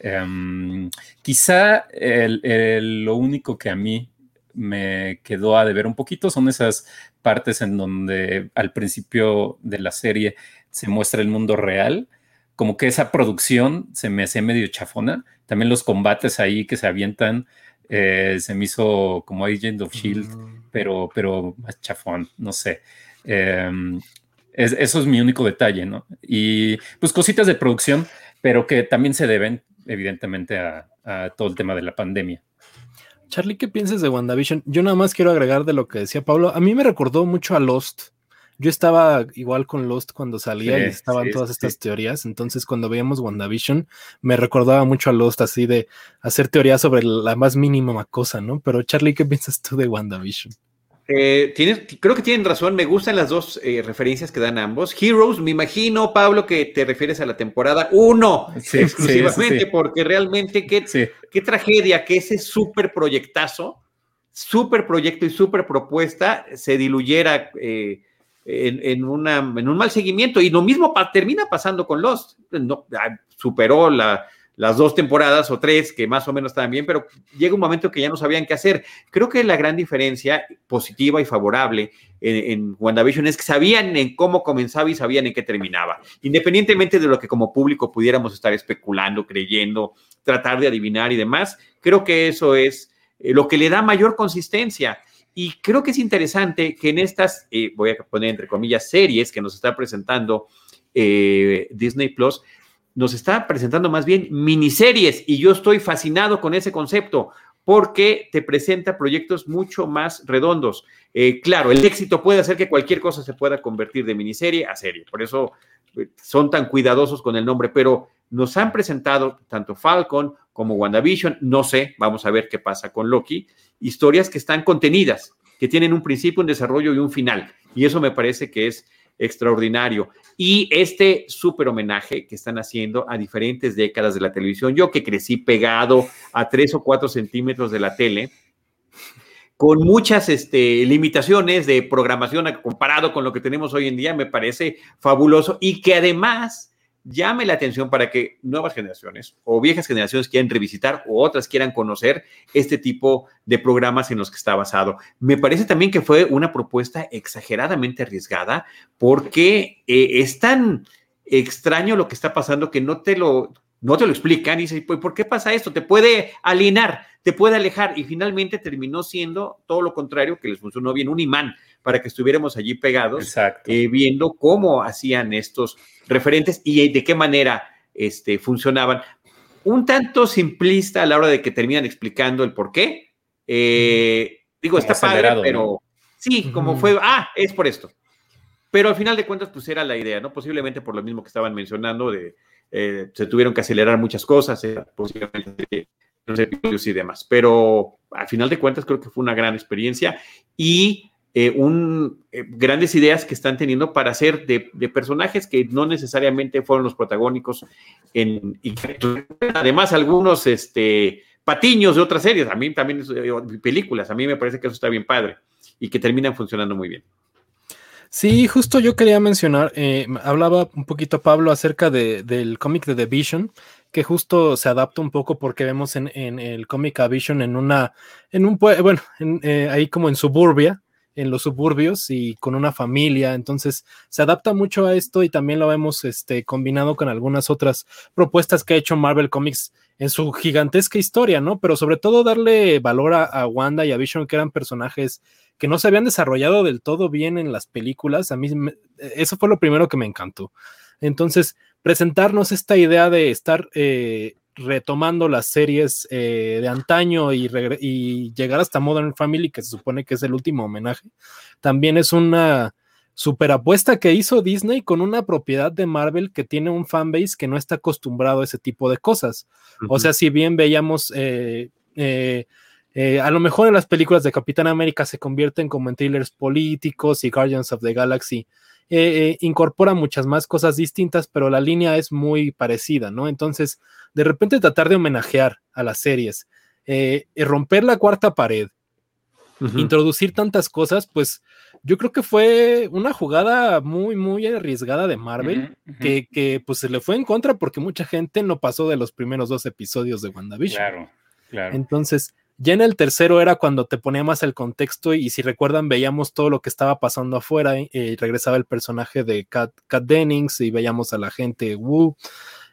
Em, quizá lo único que a mí me quedó a deber un poquito son esas partes en donde al principio de la serie se muestra el mundo real, como que esa producción se me hace medio chafona, también los combates ahí que se avientan, eh, se me hizo como Agent of Shield, pero, pero más chafón, no sé. Em, eso es mi único detalle, ¿no? Y pues cositas de producción, pero que también se deben evidentemente a, todo el tema de la pandemia. Charlie, ¿qué piensas de WandaVision? Yo nada más quiero agregar de lo que decía Pablo. A mí me recordó mucho a Lost. Yo estaba igual con Lost cuando salía y estaban todas estas teorías. Entonces, cuando veíamos WandaVision, me recordaba mucho a Lost, así de hacer teorías sobre la más mínima cosa, ¿no? Pero, Charlie, ¿qué piensas tú de WandaVision? Eh, creo que tienen razón, me gustan las dos eh, referencias que dan ambos. Heroes, me imagino, Pablo, que te refieres a la temporada 1 exclusivamente, porque realmente qué, qué tragedia que ese súper proyectazo, súper proyecto y súper propuesta se diluyera eh, en, una, en un mal seguimiento. Y lo mismo termina pasando con Lost. No, superó la, las dos temporadas o tres que más o menos estaban bien, pero llega un momento que ya no sabían qué hacer. Creo que la gran diferencia positiva y favorable en, WandaVision es que sabían en cómo comenzaba y sabían en qué terminaba, independientemente de lo que como público pudiéramos estar especulando, creyendo, tratar de adivinar y demás. Creo que eso es eh, lo que le da mayor consistencia. Y creo que es interesante que en estas, eh, voy a poner entre comillas, series que nos está presentando eh, Disney Plus, nos está presentando más bien miniseries y yo estoy fascinado con ese concepto porque te presenta proyectos mucho más redondos. Eh, claro, el éxito puede hacer que cualquier cosa se pueda convertir de miniserie a serie, por eso eh, son tan cuidadosos con el nombre, pero nos han presentado tanto Falcon como WandaVision, no sé, vamos a ver qué pasa con Loki, historias que están contenidas, que tienen un principio, un desarrollo y un final, y eso me parece que es extraordinario. Y este súper homenaje que están haciendo a diferentes décadas de la televisión, yo que crecí pegado a tres o cuatro centímetros de la tele, con muchas este, limitaciones de programación comparado con lo que tenemos hoy en día, me parece fabuloso y que además llame la atención para que nuevas generaciones o viejas generaciones quieran revisitar o otras quieran conocer este tipo de programas en los que está basado. Me parece también que fue una propuesta exageradamente arriesgada porque eh, es tan extraño lo que está pasando que no te lo, no te lo explican y dices, ¿por qué pasa esto? Te puede alinear, te puede alejar y finalmente terminó siendo todo lo contrario que les funcionó bien, un imán para que estuviéramos allí pegados, eh, viendo cómo hacían estos referentes y de qué manera este, funcionaban. Un tanto simplista a la hora de que terminan explicando el por qué. Eh, digo, está padre, pero sí, como fue, ah, es por esto. Pero al final de cuentas, pues era la idea, ¿no? Posiblemente por lo mismo que estaban mencionando, de eh, se tuvieron que acelerar muchas cosas, posiblemente los episodios y demás. Pero al final de cuentas, creo que fue una gran experiencia y eh, un, eh, grandes ideas que están teniendo para hacer de, personajes que no necesariamente fueron los protagónicos en, además algunos este, patiños de otras series, a mí también eh, películas, a mí me parece que eso está bien padre y que terminan funcionando muy bien. Sí, justo yo quería mencionar, hablaba un poquito Pablo acerca del cómic de The Vision, que justo se adapta un poco porque vemos en, el cómic a Vision en una, en un, bueno, ahí como en suburbia, en los suburbios y con una familia. Entonces se adapta mucho a esto y también lo vemos este, combinado con algunas otras propuestas que ha hecho Marvel Comics en su gigantesca historia, ¿no? Pero sobre todo darle valor a, Wanda y a Vision, que eran personajes que no se habían desarrollado del todo bien en las películas. A mí eso fue lo primero que me encantó. Entonces, presentarnos esta idea de estar eh, retomando las series eh, de antaño y, llegar hasta Modern Family, que se supone que es el último homenaje, también es una super apuesta que hizo Disney con una propiedad de Marvel que tiene un fanbase que no está acostumbrado a ese tipo de cosas. O sea, si bien veíamos... Eh, eh, a lo mejor en las películas de Capitán América se convierten como en thrillers políticos y Guardians of the Galaxy eh, eh, incorpora muchas más cosas distintas, pero la línea es muy parecida, ¿no? Entonces, de repente tratar de homenajear a las series, eh, romper la cuarta pared, introducir tantas cosas, pues yo creo que fue una jugada muy, muy arriesgada de Marvel, Que, que, pues se le fue en contra porque mucha gente no pasó de los primeros dos episodios de WandaVision. Claro, claro. Entonces, ya en el tercero era cuando te ponía más el contexto y si recuerdan veíamos todo lo que estaba pasando afuera y eh, regresaba el personaje de Kat, Dennings y veíamos a la gente Wu.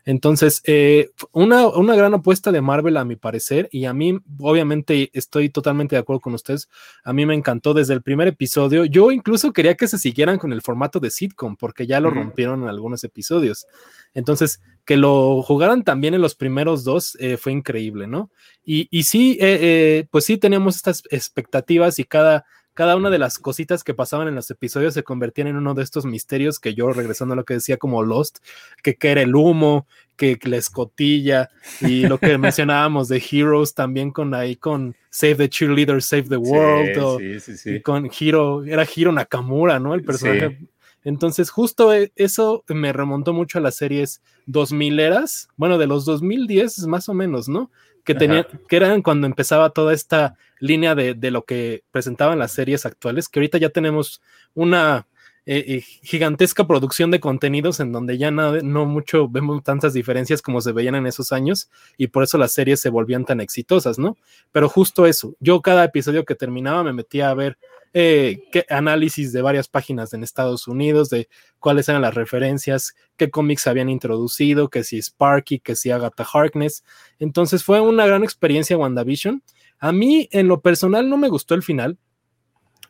Entonces, eh, una, una, gran apuesta de Marvel a mi parecer y a mí obviamente estoy totalmente de acuerdo con ustedes. A mí me encantó desde el primer episodio. Yo incluso quería que se siguieran con el formato de sitcom porque ya lo rompieron en algunos episodios. Entonces, que lo jugaran también en los primeros dos eh, fue increíble, ¿no? Y, y sí, eh, pues sí teníamos estas expectativas y cada, cada una de las cositas que pasaban en los episodios se convertían en uno de estos misterios que yo, regresando a lo que decía como Lost, que, que era el humo, que, la escotilla y lo que *laughs* mencionábamos de Heroes también con ahí con Save the Cheerleader, Save the World, sí, sí, sí, y con Hiro, era Hiro Nakamura, ¿no? El personaje entonces, justo e, eso me remontó mucho a las series 2000 eras, bueno, de los 2010 más o menos, ¿no? Que, tenían, que eran cuando empezaba toda esta línea de, de, lo que presentaban las series actuales, que ahorita ya tenemos una eh, eh, gigantesca producción de contenidos en donde ya no, no mucho vemos tantas diferencias como se veían en esos años y por eso las series se volvían tan exitosas, ¿no? Pero justo eso, yo cada episodio que terminaba me metía a ver eh, qué análisis de varias páginas en Estados Unidos de cuáles eran las referencias, qué cómics habían introducido, que si Sparky, que si Agatha Harkness. Entonces fue una gran experiencia WandaVision. A mí, en lo personal, no me gustó el final.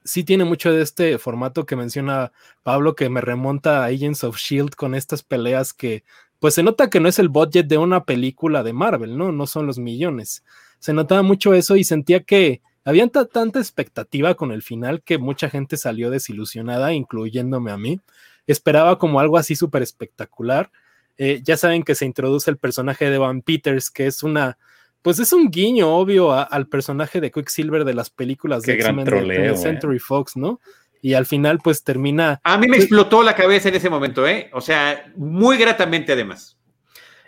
Sí tiene mucho de este formato que menciona Pablo, que me remonta a Agents of Shield con estas peleas que, pues se nota que no es el budget de una película de Marvel, ¿no? No son los millones. Se notaba mucho eso y sentía que había tanta expectativa con el final que mucha gente salió desilusionada, incluyéndome a mí. Esperaba como algo así súper espectacular. Eh, ya saben que se introduce el personaje de Van Peters, que es una, pues es un guiño obvio al personaje de Quicksilver de las películas de X-Men de, eh. Century Fox, ¿no? Y al final, pues termina. A mí me explotó la cabeza en ese momento, ¿eh? O sea, muy gratamente además.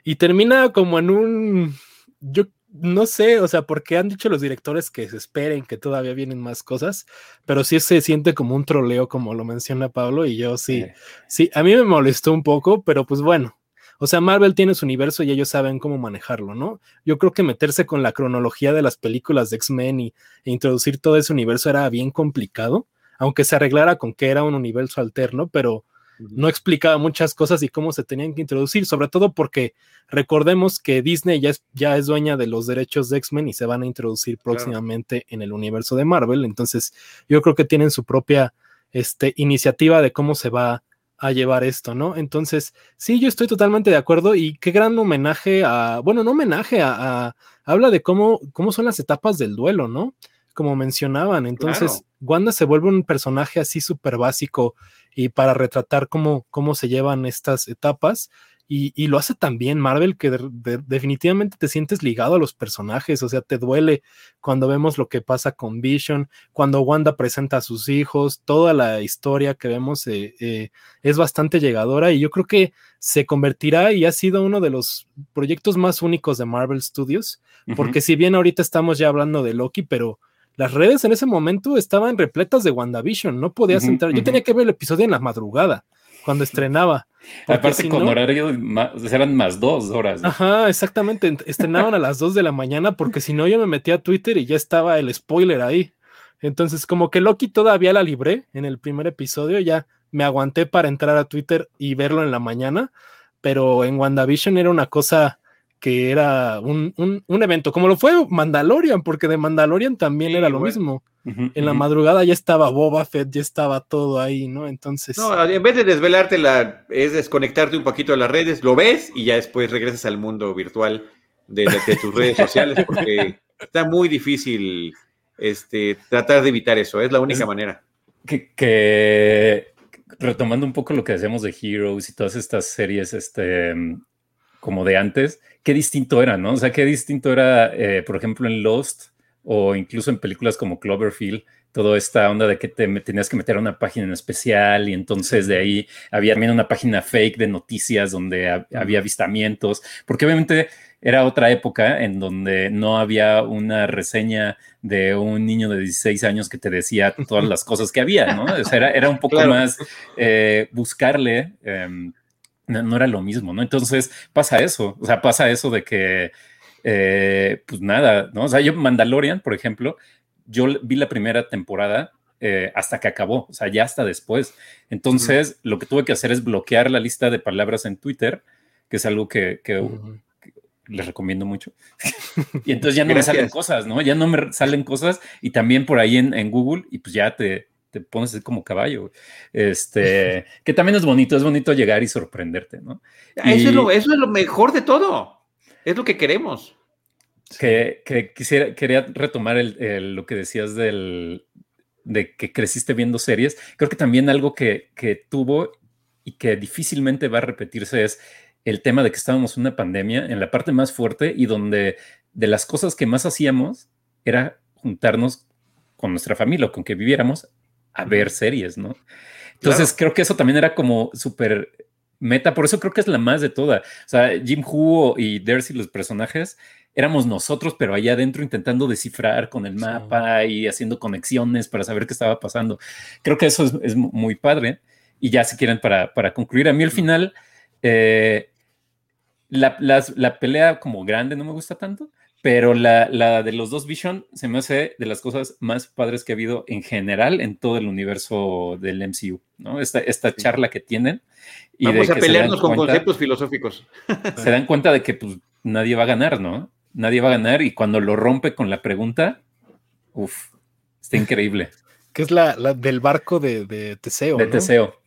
Y termina como en un. Yo no sé, o sea, porque han dicho los directores que se esperen, que todavía vienen más cosas, pero sí se siente como un troleo, como lo menciona Pablo, y yo sí, sí, a mí me molestó un poco, pero pues bueno, o sea, Marvel tiene su universo y ellos saben cómo manejarlo, ¿no? Yo creo que meterse con la cronología de las películas de X-Men y, e introducir todo ese universo era bien complicado, aunque se arreglara con que era un universo alterno, pero no explicaba muchas cosas y cómo se tenían que introducir, sobre todo porque recordemos que Disney ya es, ya es dueña de los derechos de X-Men y se van a introducir próximamente en el universo de Marvel, entonces yo creo que tienen su propia este, iniciativa de cómo se va a llevar esto, ¿no? Entonces, sí, yo estoy totalmente de acuerdo y qué gran homenaje a, bueno, no homenaje a, habla de cómo, cómo son las etapas del duelo, ¿no? Como mencionaban, entonces Wanda se vuelve un personaje así súper básico y para retratar cómo, cómo se llevan estas etapas. Y, lo hace también Marvel, que definitivamente te sientes ligado a los personajes, o sea, te duele cuando vemos lo que pasa con Vision, cuando Wanda presenta a sus hijos, toda la historia que vemos eh, eh, es bastante llegadora y yo creo que se convertirá y ha sido uno de los proyectos más únicos de Marvel Studios, porque si bien ahorita estamos ya hablando de Loki, pero las redes en ese momento estaban repletas de WandaVision, no podías entrar. Yo tenía que ver el episodio en la madrugada, cuando estrenaba. Aparte, con horario eran más dos horas. Ajá, exactamente. Estrenaban a las dos de la mañana, porque si no, yo me metía a Twitter y ya estaba el spoiler ahí. Entonces, como que Loki todavía la libré en el primer episodio, ya me aguanté para entrar a Twitter y verlo en la mañana, pero en WandaVision era una cosa que era un, evento, como lo fue Mandalorian, porque de Mandalorian también era lo mismo. en la madrugada ya estaba Boba Fett, ya estaba todo ahí, ¿no? Entonces. No, en vez de desvelarte, la, es desconectarte un poquito de las redes, lo ves y ya después regresas al mundo virtual de, tus redes sociales, porque *laughs* está muy difícil este, tratar de evitar eso, es la única manera. Que, retomando un poco lo que decíamos de Heroes y todas estas series, este, como de antes, qué distinto era, ¿no? O sea, qué distinto era, eh, por ejemplo, en Lost o incluso en películas como Cloverfield, toda esta onda de que te tenías que meter a una página en especial y entonces de ahí había también una página fake de noticias donde había avistamientos, porque obviamente era otra época en donde no había una reseña de un niño de 16 años que te decía todas *laughs* las cosas que había, ¿no? O sea, era, un poco más eh, buscarle, em, no, era lo mismo, ¿no? Entonces pasa eso, o sea, pasa eso de que, eh, pues nada, ¿no? O sea, yo Mandalorian, por ejemplo, yo vi la primera temporada eh, hasta que acabó, o sea, ya hasta después. Entonces, lo que tuve que hacer es bloquear la lista de palabras en Twitter, que es algo que, les recomiendo mucho. *laughs* y entonces ya no me salen cosas, ¿no? Ya no me salen cosas y también por ahí en, Google y pues ya te, te pones como caballo. Este, *laughs* que también es bonito, es bonito llegar y sorprenderte, ¿no? Eso, es lo, eso es lo mejor de todo. Es lo que queremos. Que, que quisiera, quería retomar el, lo que decías del, de que creciste viendo series. Creo que también algo que, que tuvo y que difícilmente va a repetirse es el tema de que estábamos en una pandemia en la parte más fuerte y donde de las cosas que más hacíamos era juntarnos con nuestra familia o con que viviéramos a ver series, ¿no? Entonces creo que eso también era como súper meta, por eso creo que es la más de toda. O sea, Jim Hu y Darcy, los personajes, éramos nosotros, pero allá adentro intentando descifrar con el mapa y haciendo conexiones para saber qué estaba pasando. Creo que eso es, muy padre. Y ya si quieren, para, para concluir, a mí al final, eh, la, pelea como grande no me gusta tanto, pero la, de los dos Vision se me hace de las cosas más padres que ha habido en general en todo el universo del MCU, ¿no? Esta, esta charla que tienen. Y Vamos a pelearnos con conceptos filosóficos. *laughs* Se dan cuenta de que pues, nadie va a ganar, ¿no? Nadie va a ganar y cuando lo rompe con la pregunta, uff, está increíble. Que es la, del barco de, Teseo. De Teseo.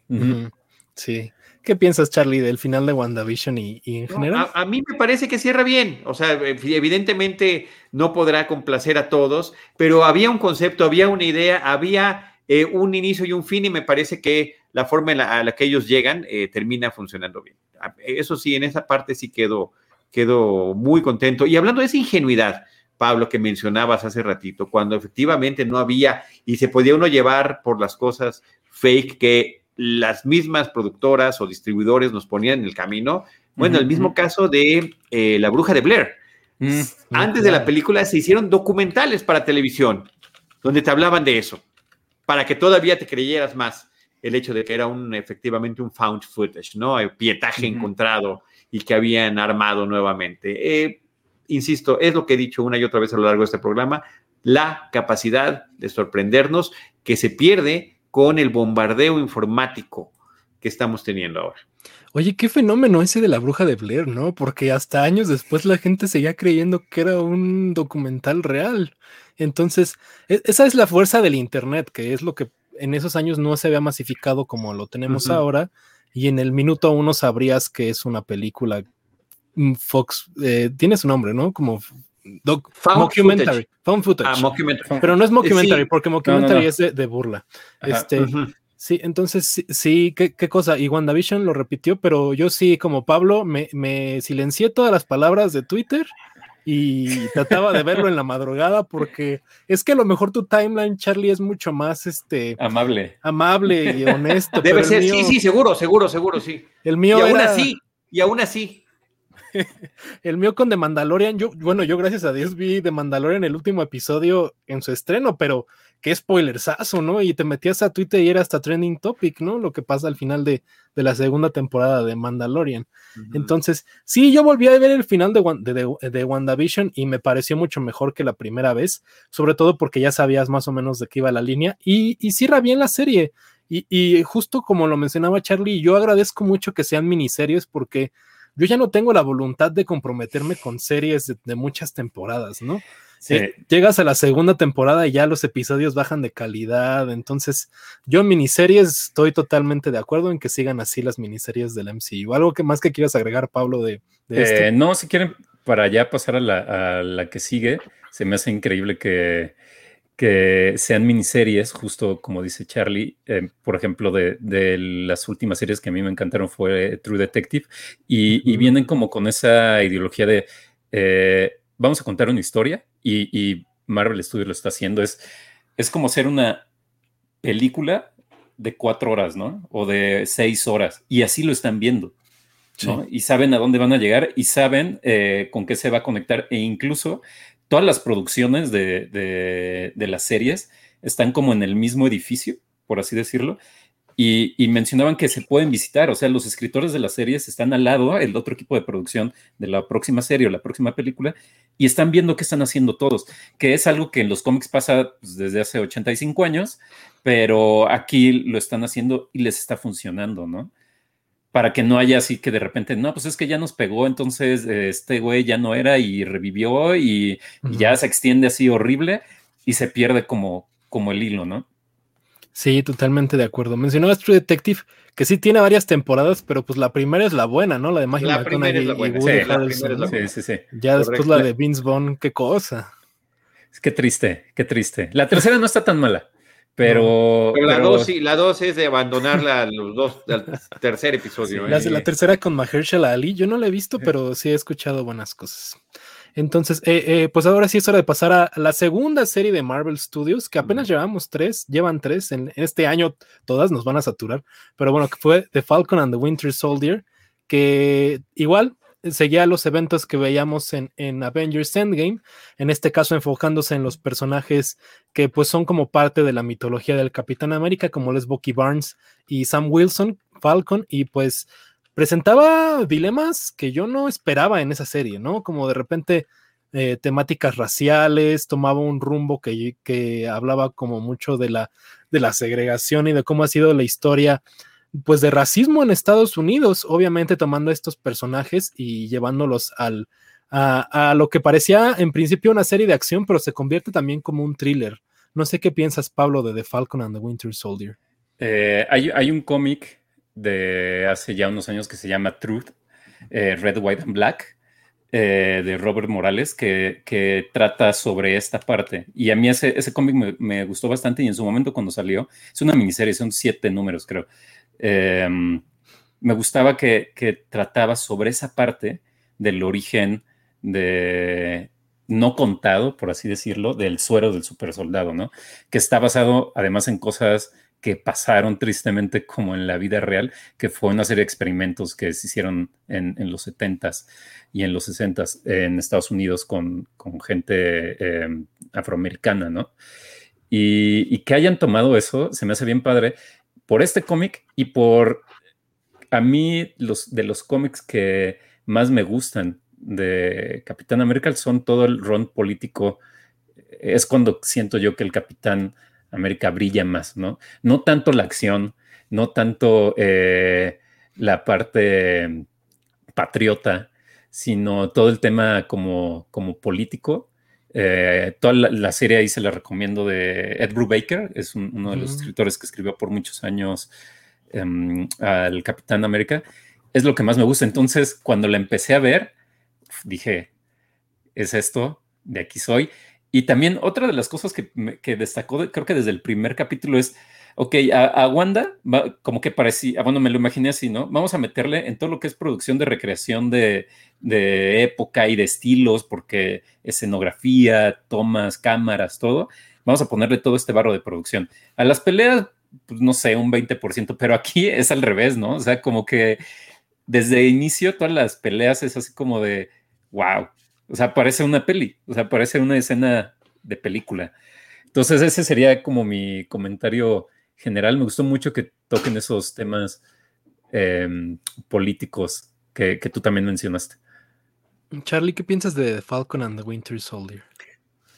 Sí. ¿Qué piensas, Charlie, del final de WandaVision y, y en general? A, mí me parece que cierra bien. O sea, evidentemente no podrá complacer a todos, pero había un concepto, había una idea, había eh, un inicio y un fin, y me parece que la forma en la, a la que ellos llegan eh, termina funcionando bien. Eso sí, en esa parte sí quedo, quedo muy contento. Y hablando de esa ingenuidad, Pablo, que mencionabas hace ratito, cuando efectivamente no había y se podía uno llevar por las cosas fake que las mismas productoras o distribuidores nos ponían en el camino. Bueno, el mismo caso de eh, La Bruja de Blair. Mm, Antes de la película se hicieron documentales para televisión donde te hablaban de eso, para que todavía te creyeras más el hecho de que era un efectivamente un found footage, ¿no? El pietaje encontrado y que habían armado nuevamente. Eh, insisto, es lo que he dicho una y otra vez a lo largo de este programa, la capacidad de sorprendernos que se pierde con el bombardeo informático que estamos teniendo ahora. Oye, qué fenómeno ese de la bruja de Blair, ¿no? Porque hasta años después la gente seguía creyendo que era un documental real. Entonces, e, esa es la fuerza del Internet, que es lo que en esos años no se había masificado como lo tenemos ahora. Y en el minuto uno sabrías que es una película mm, Fox, eh, tiene su nombre, ¿no? Como Doc, mockumentary, found footage. Ah, Pero no es mockumentary, porque mockumentary es de, burla. Este, Sí, entonces sí, ¿qué, cosa. Y WandaVision lo repitió, pero yo sí, como Pablo, me, me silencié todas las palabras de Twitter y trataba de verlo en la madrugada porque es que a lo mejor tu timeline, Charlie, es mucho más este amable, amable y honesto. Debe ser, sí, sí, seguro, seguro, seguro, sí. El mío y aún así, y aún así, *laughs* el mío con The Mandalorian, yo, bueno, yo gracias a Dios vi The Mandalorian el último episodio en su estreno, pero qué spoilersazo, ¿no? Y te metías a Twitter y era hasta trending topic, ¿no? Lo que pasa al final de, la segunda temporada de Mandalorian. Entonces, sí, yo volví a ver el final de, de, de, WandaVision y me pareció mucho mejor que la primera vez, sobre todo porque ya sabías más o menos de qué iba la línea y, y cierra bien la serie. Y, y justo como lo mencionaba Charlie, yo agradezco mucho que sean miniseries porque yo ya no tengo la voluntad de comprometerme con series de, muchas temporadas, ¿no? Eh, llegas a la segunda temporada y ya los episodios bajan de calidad, entonces yo en miniseries estoy totalmente de acuerdo en que sigan así las miniseries del MCU. ¿Algo que más que quieras agregar, Pablo, de, de eh, No, si quieren, para ya pasar a la, a la que sigue, se me hace increíble que que sean miniseries, justo como dice Charlie, eh, por ejemplo, de, las últimas series que a mí me encantaron fue True Detective, y, vienen como con esa ideología de eh, vamos a contar una historia, y, Marvel Studios lo está haciendo, es, es como ser una película de cuatro horas, ¿no? O de seis horas, y así lo están viendo. ¿no? Y saben a dónde van a llegar y saben eh, con qué se va a conectar e incluso todas las producciones de, las series están como en el mismo edificio, por así decirlo, y, mencionaban que se pueden visitar, o sea, los escritores de las series están al lado, el otro equipo de producción de la próxima serie o la próxima película, y están viendo qué están haciendo todos, que es algo que en los cómics pasa pues, desde hace 85 años, pero aquí lo están haciendo y les está funcionando, ¿no? Para que no haya así que de repente, no, pues es que ya nos pegó, entonces este güey ya no era y revivió y, ya se extiende así horrible y se pierde como, como el hilo, ¿no? Sí, totalmente de acuerdo. Mencionabas True Detective, que sí tiene varias temporadas, pero pues la primera es la buena, ¿no? La de Magia La primera es la buena. Sí, sí, sí, Ya después la de Vince Vaughn, qué cosa. Es que triste, qué triste. La tercera no está tan mala. Pero, la, Dos, la dos es de abandonarla los dos, al tercer episodio. la, ¿eh? tercera con Mahershala Ali, yo no la he visto, pero sí he escuchado buenas cosas. Entonces, eh, eh, pues ahora sí es hora de pasar a la segunda serie de Marvel Studios, que apenas llevamos tres, llevan tres, en, este año todas nos van a saturar, pero bueno, que fue The Falcon and the Winter Soldier, que igual seguía los eventos que veíamos en, en, Avengers Endgame, en este caso enfocándose en los personajes que pues son como parte de la mitología del Capitán América, como les Bucky Barnes y Sam Wilson, Falcon, y pues presentaba dilemas que yo no esperaba en esa serie, ¿no? Como de repente eh, temáticas raciales, tomaba un rumbo que, que hablaba como mucho de la, de la segregación y de cómo ha sido la historia pues de racismo en Estados Unidos, obviamente tomando estos personajes y llevándolos al, a, lo que parecía en principio una serie de acción, pero se convierte también como un thriller. No sé qué piensas, Pablo, de The Falcon and the Winter Soldier. Eh, hay, un cómic de hace ya unos años que se llama Truth, eh, Red, White and Black, eh, de Robert Morales, que, trata sobre esta parte. Y a mí ese, ese cómic me, gustó bastante y en su momento cuando salió, es una miniserie, son siete números creo. Em, me gustaba que, trataba sobre esa parte del origen de no contado, por así decirlo, del suero del supersoldado, ¿no? Que está basado además en cosas que pasaron tristemente como en la vida real, que fue una serie de experimentos que se hicieron en, los 70s y en los 60s en Estados Unidos con, gente em, afroamericana, ¿no? Y, y, que hayan tomado eso, se me hace bien padre por este cómic y por a mí los de los cómics que más me gustan de Capitán América son todo el ron político. Es cuando siento yo que el Capitán América brilla más, ¿no? No tanto la acción, no tanto eh, la parte patriota, sino todo el tema como, como político eh, toda la, serie ahí se la recomiendo de Ed Brubaker, es uno de los escritores que escribió por muchos años em, al Capitán América. Es lo que más me gusta. Entonces, cuando la empecé a ver, dije, es esto, de aquí soy. Y también otra de las cosas que, que destacó, creo que desde el primer capítulo es ok, a, Wanda, como que parecía, ah, bueno, me lo imaginé así, ¿no? Vamos a meterle en todo lo que es producción de recreación de, época y de estilos, porque escenografía, tomas, cámaras, todo. Vamos a ponerle todo este barro de producción. A las peleas, pues no sé, un 20%, pero aquí *laughs* es al revés, ¿no? O sea, como que desde inicio todas las peleas es así como de, wow, o sea, parece una peli, o sea, parece una escena de película. Entonces ese sería como mi comentario general. Me gustó mucho que toquen esos temas em, políticos que, que tú también mencionaste. Charlie, ¿qué piensas de Falcon and the Winter Soldier?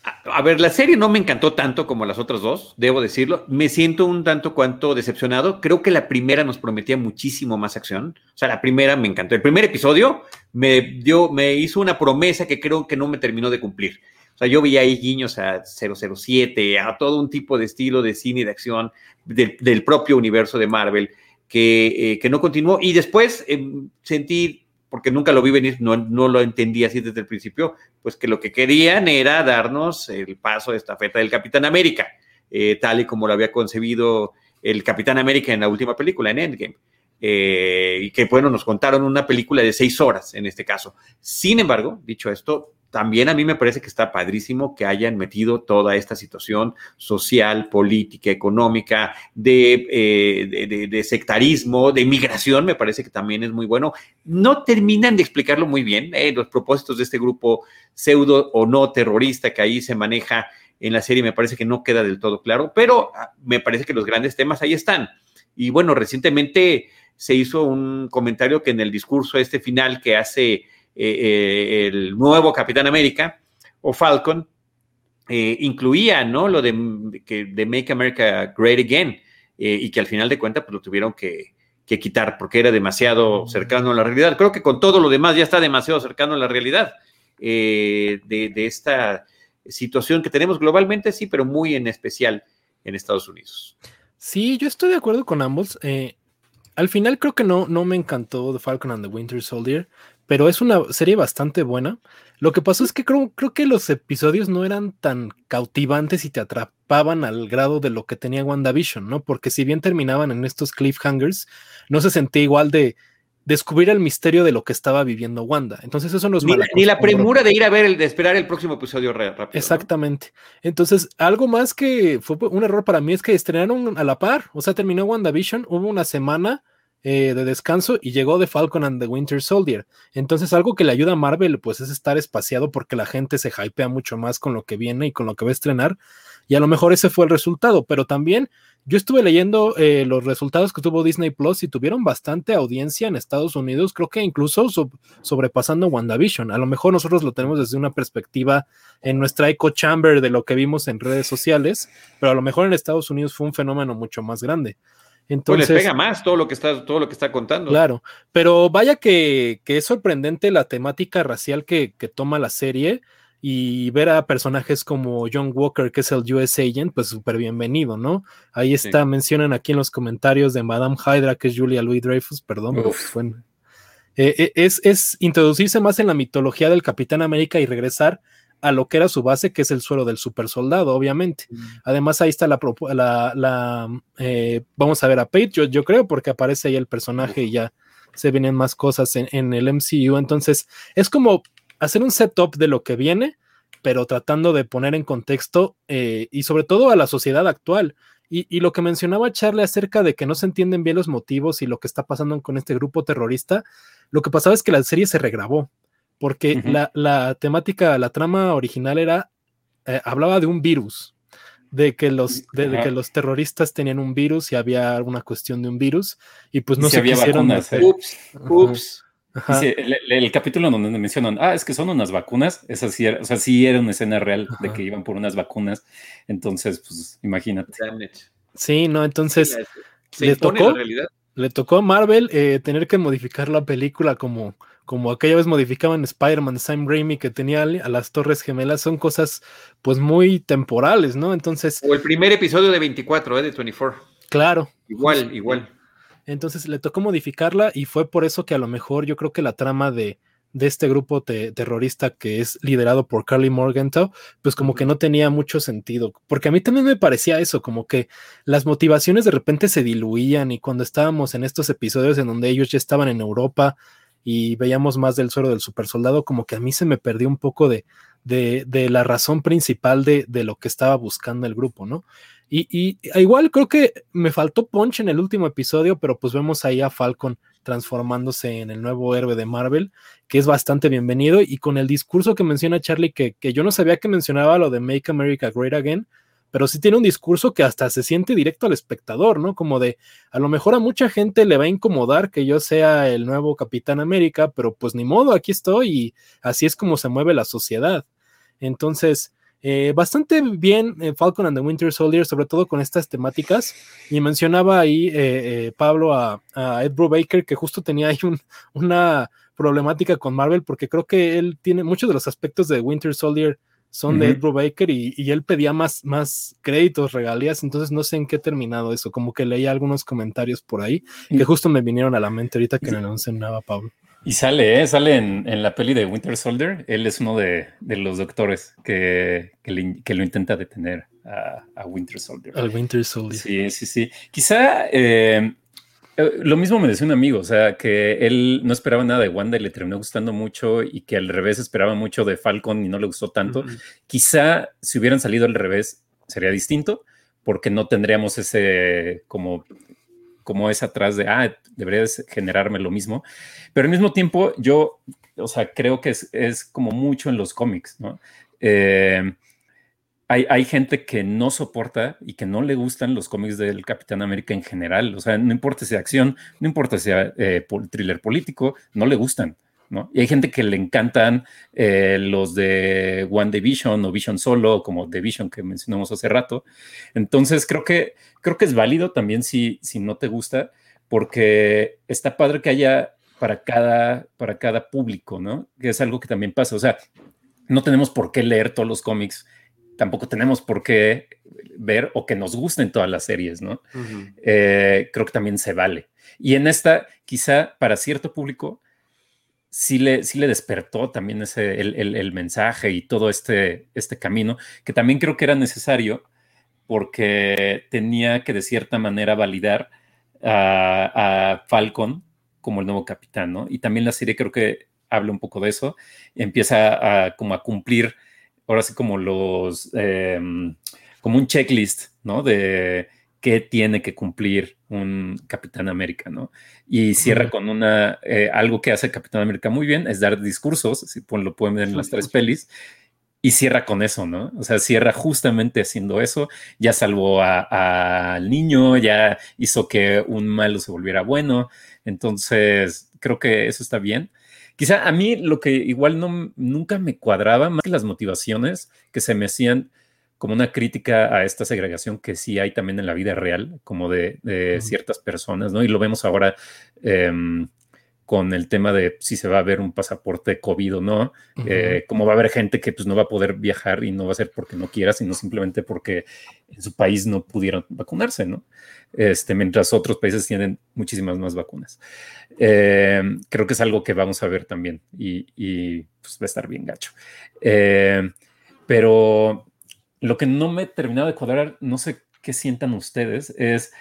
A ver, la serie no me encantó tanto como las otras dos, debo decirlo. Me siento un tanto cuanto decepcionado. Creo que la primera nos prometía muchísimo más acción. O sea, la primera me encantó. El primer episodio me dio, me hizo una promesa que creo que no me terminó de cumplir. O sea, yo veía ahí guiños a 007, a todo un tipo de estilo de cine y de acción del, propio universo de Marvel que, eh, no continuó. Y después em, sentí porque nunca lo vi venir, no, no lo entendí así desde el principio, pues que lo que querían era darnos el paso de estafeta del Capitán América, eh, tal y como lo había concebido el Capitán América en la última película, en Endgame. Eh, y que, bueno, nos contaron una película de seis horas en este caso. Sin embargo, dicho esto, también a mí me parece que está padrísimo que hayan metido toda esta situación social, política, económica, de, eh, de, sectarismo, de migración, me parece que también es muy bueno. No terminan de explicarlo muy bien, eh, los propósitos de este grupo pseudo o no terrorista que ahí se maneja en la serie, me parece que no queda del todo claro, pero ah, me parece que los grandes temas ahí están. Y bueno, recientemente se hizo un comentario que en el discurso este final que hace eh, eh, el nuevo Capitán América o Falcon, eh, incluía ¿no? lo de, que, de Make America Great Again y que al final de cuentas pues, lo tuvieron que, quitar porque era demasiado cercano a la realidad. Creo que con todo lo demás ya está demasiado cercano a la realidad de, de, esta situación que tenemos globalmente, sí, pero muy en especial en Estados Unidos. Sí, yo estoy de acuerdo con ambos. al final creo que no, no me encantó The Falcon and the Winter Soldier pero es una serie bastante buena. Lo que pasó es que creo, creo que los episodios no eran tan cautivantes y te atrapaban al grado de lo que tenía WandaVision, ¿no? Porque si bien terminaban en estos cliffhangers, no se sentía igual de descubrir el misterio de lo que estaba viviendo Wanda. Entonces eso nos ni, ni la premura de ir a ver el de esperar el próximo episodio rápido. Exactamente. Entonces, algo más que fue un error para mí es que estrenaron a la par, o sea, terminó WandaVision, hubo una semana eh, de descanso y llegó The Falcon and the Winter Soldier. Entonces, algo que le ayuda a Marvel, pues es estar espaciado porque la gente se hypea mucho más con lo que viene y con lo que va a estrenar. Y a lo mejor ese fue el resultado, pero también yo estuve leyendo eh, los resultados que tuvo Disney Plus y tuvieron bastante audiencia en Estados Unidos, creo que incluso sobrepasando WandaVision. A lo mejor nosotros lo tenemos desde una perspectiva en nuestra echo chamber de lo que vimos en redes sociales, pero a lo mejor en Estados Unidos fue un fenómeno mucho más grande. Entonces, pues les pega más todo lo que está, todo lo que está contando. Claro, pero vaya que, es sorprendente la temática racial que, toma la serie y ver a personajes como John Walker, que es el US Agent, pues súper bienvenido, ¿no? Ahí está, mencionan aquí en los comentarios de Madame Hydra, que es Julia Louis Dreyfus, perdón, eh, eh, es, es introducirse más en la mitología del Capitán América y regresar a lo que era su base, que es el suelo del super soldado, obviamente. Mm. Además, ahí está la, la, eh, vamos a ver a Patriot, yo creo, porque aparece ahí el personaje y ya se vienen más cosas en, el MCU. Entonces, es como hacer un setup de lo que viene, pero tratando de poner en contexto eh, y sobre todo a la sociedad actual. Y, y, lo que mencionaba Charlie acerca de que no se entienden bien los motivos y lo que está pasando con este grupo terrorista, lo que pasaba es que la serie se regrabó porque la, temática, la trama original era, eh, hablaba de un virus, de que los, de, que los terroristas tenían un virus y había alguna cuestión de un virus y pues no se quisieron vacunas, ¿eh? Ups, ups. el, capítulo donde mencionan, ah, es que son unas vacunas, es así, o sea, sí era una escena real de que iban por unas vacunas, entonces, pues, imagínate. Sí, no, entonces, le tocó, le tocó a Marvel eh, tener que modificar la película como, como aquella vez modificaban Spider-Man de Sam Raimi que tenía a las Torres Gemelas, son cosas pues muy temporales, ¿no? Entonces... O el primer episodio de 24, ¿eh? De 24. Claro. Igual, igual. Entonces le tocó modificarla y fue por eso que a lo mejor yo creo que la trama de, de este grupo terrorista que es liderado por Carly Morgenthau, pues como que no tenía mucho sentido, porque a mí también me parecía eso, como que las motivaciones de repente se diluían y cuando estábamos en estos episodios en donde ellos ya estaban en Europa y veíamos más del suero del super soldado, como que a mí se me perdió un poco de, de, de la razón principal de, de, lo que estaba buscando el grupo, ¿no? Y, y, igual creo que me faltó punch en el último episodio, pero pues vemos ahí a Falcon transformándose en el nuevo héroe de Marvel, que es bastante bienvenido. Y con el discurso que menciona Charlie, que, que yo no sabía que mencionaba lo de Make America Great Again, pero sí tiene un discurso que hasta se siente directo al espectador, ¿no? Como de, a lo mejor a mucha gente le va a incomodar que yo sea el nuevo Capitán América, pero pues ni modo, aquí estoy y así es como se mueve la sociedad. Entonces, eh, bastante bien eh, Falcon and the Winter Soldier, sobre todo con estas temáticas. Y mencionaba ahí eh, Pablo a, Ed Brubaker que justo tenía ahí una problemática con Marvel, porque creo que él tiene muchos de los aspectos de Winter Soldier son de Ed Brubaker y, y, él pedía más, más créditos, regalías, entonces no sé en qué ha terminado eso, como que leía algunos comentarios por ahí que justo me vinieron a la mente ahorita que me lo enseñaba Pablo. Y sale, ¿eh? sale en, la peli de Winter Soldier, él es uno de, los doctores que, que, lo intenta detener a, Winter Soldier. Al Winter Soldier. Sí, sí, sí. Quizá eh, lo mismo me decía un amigo, o sea, que él no esperaba nada de Wanda y le terminó gustando mucho y que al revés esperaba mucho de Falcon y no le gustó tanto. Quizá si hubieran salido al revés sería distinto porque no tendríamos ese como como es atrás de, ah, deberías generarme lo mismo. Pero al mismo tiempo yo, o sea, creo que es, es como mucho en los cómics, ¿no? Eh, hay, gente que no soporta y que no le gustan los cómics del Capitán América en general. O sea, no importa si sea acción, no importa si sea eh, thriller político, no le gustan. ¿no? Y hay gente que le encantan eh, los de One Division o Vision Solo, como The Vision que mencionamos hace rato. Entonces, creo que, creo que es válido también si, si no te gusta, porque está padre que haya para cada, para cada público, ¿no? Que es algo que también pasa. O sea, no tenemos por qué leer todos los cómics tampoco tenemos por qué ver o que nos gusten todas las series, ¿no? Eh, creo que también se vale. Y en esta, quizá para cierto público, sí le, sí le despertó también ese, el, mensaje y todo este, este camino, que también creo que era necesario porque tenía que de cierta manera validar a, Falcon como el nuevo capitán, ¿no? Y también la serie creo que habla un poco de eso, empieza como a cumplir ahora sí como los, em, como un checklist, ¿no? De qué tiene que cumplir un Capitán América, ¿no? Y cierra con una, eh, algo que hace Capitán América muy bien, es dar discursos, si lo pueden ver en las tres pelis, y cierra con eso, ¿no? O sea, cierra justamente haciendo eso, ya salvó al niño, ya hizo que un malo se volviera bueno, entonces creo que eso está bien. Quizá a mí lo que igual no, nunca me cuadraba, más que las motivaciones que se me hacían como una crítica a esta segregación que sí hay también en la vida real, como de, ciertas personas, ¿no? Y lo vemos ahora em, con el tema de si se va a ver un pasaporte COVID o no, eh, como va a haber gente que pues no va a poder viajar y no va a ser porque no quiera, sino simplemente porque en su país no pudieron vacunarse, ¿no? Este, mientras otros países tienen muchísimas más vacunas. Eh, creo que es algo que vamos a ver también y, pues, va a estar bien gacho. Eh, pero lo que no me he terminado de cuadrar, no sé qué sientan ustedes, es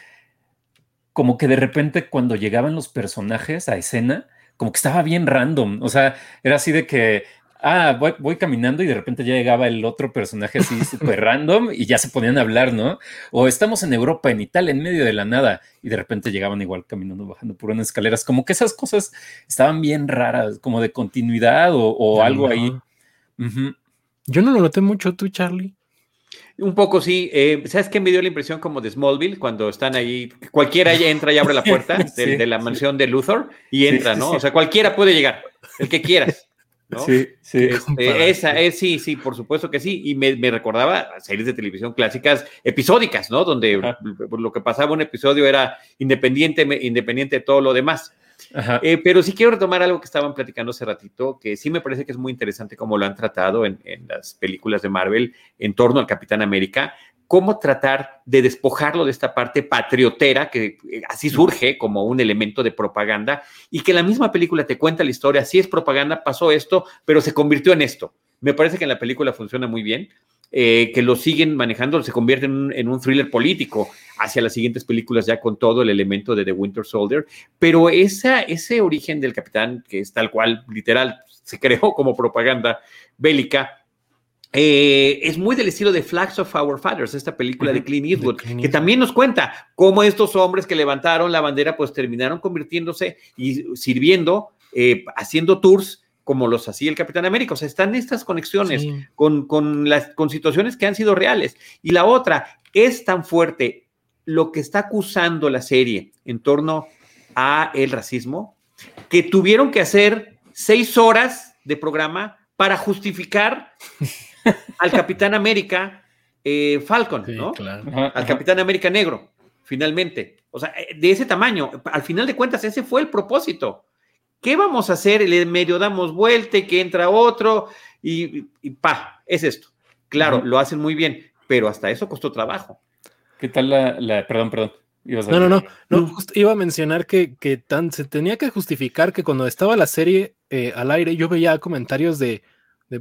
como que de repente cuando llegaban los personajes a escena, como que estaba bien random. O sea, era así de que, ah, voy, caminando y de repente ya llegaba el otro personaje así *laughs* súper random y ya se ponían a hablar, ¿no? O estamos en Europa, en Italia, en medio de la nada y de repente llegaban igual caminando, bajando por unas escaleras. Como que esas cosas estaban bien raras, como de continuidad o, algo ahí. Yo no lo noté mucho, tú, Charlie. Un poco sí. Eh, ¿Sabes qué me dio la impresión como de Smallville cuando están ahí? Cualquiera entra y abre la puerta *laughs* de, la mansión de Luthor y entra, ¿no? O sea, cualquiera puede llegar, el que quieras. ¿no? Sí, sí. Este, esa es, sí, sí, por supuesto que sí. Y me, me recordaba series de televisión clásicas episódicas, ¿no? Donde lo que pasaba un episodio era independiente, independiente de todo lo demás. Eh, pero sí quiero retomar algo que estaban platicando hace ratito, que sí me parece que es muy interesante cómo lo han tratado en, las películas de Marvel en torno al Capitán América, cómo tratar de despojarlo de esta parte patriotera que eh, así surge como un elemento de propaganda y que la misma película te cuenta la historia, si es propaganda, pasó esto, pero se convirtió en esto. Me parece que en la película funciona muy bien. Eh, que lo siguen manejando, se convierte en un, thriller político hacia las siguientes películas ya con todo el elemento de The Winter Soldier, pero esa, ese origen del capitán, que es tal cual, literal, se creó *laughs* como propaganda bélica, eh, es muy del estilo de Flags of Our Fathers, esta película de Clint Eastwood, que también nos cuenta cómo estos hombres que levantaron la bandera, pues terminaron convirtiéndose y sirviendo, eh, haciendo tours como los hacía el Capitán América. O sea, están estas conexiones con, con, las, con situaciones que han sido reales. Y la otra, es tan fuerte lo que está acusando la serie en torno a el racismo, que tuvieron que hacer seis horas de programa para justificar *laughs* al Capitán América eh, Falcon, ¿no? al Capitán América Negro, finalmente. O sea, eh, de ese tamaño. Al final de cuentas, ese fue el propósito. ¿Qué vamos a hacer? El medio damos vuelta y que entra otro y, pa, es esto. Claro, lo hacen muy bien, pero hasta eso costó trabajo. ¿Qué tal la, perdón, perdón? no, no, no, no, iba a mencionar que, que tan, se tenía que justificar que cuando estaba la serie eh, al aire, yo veía comentarios de,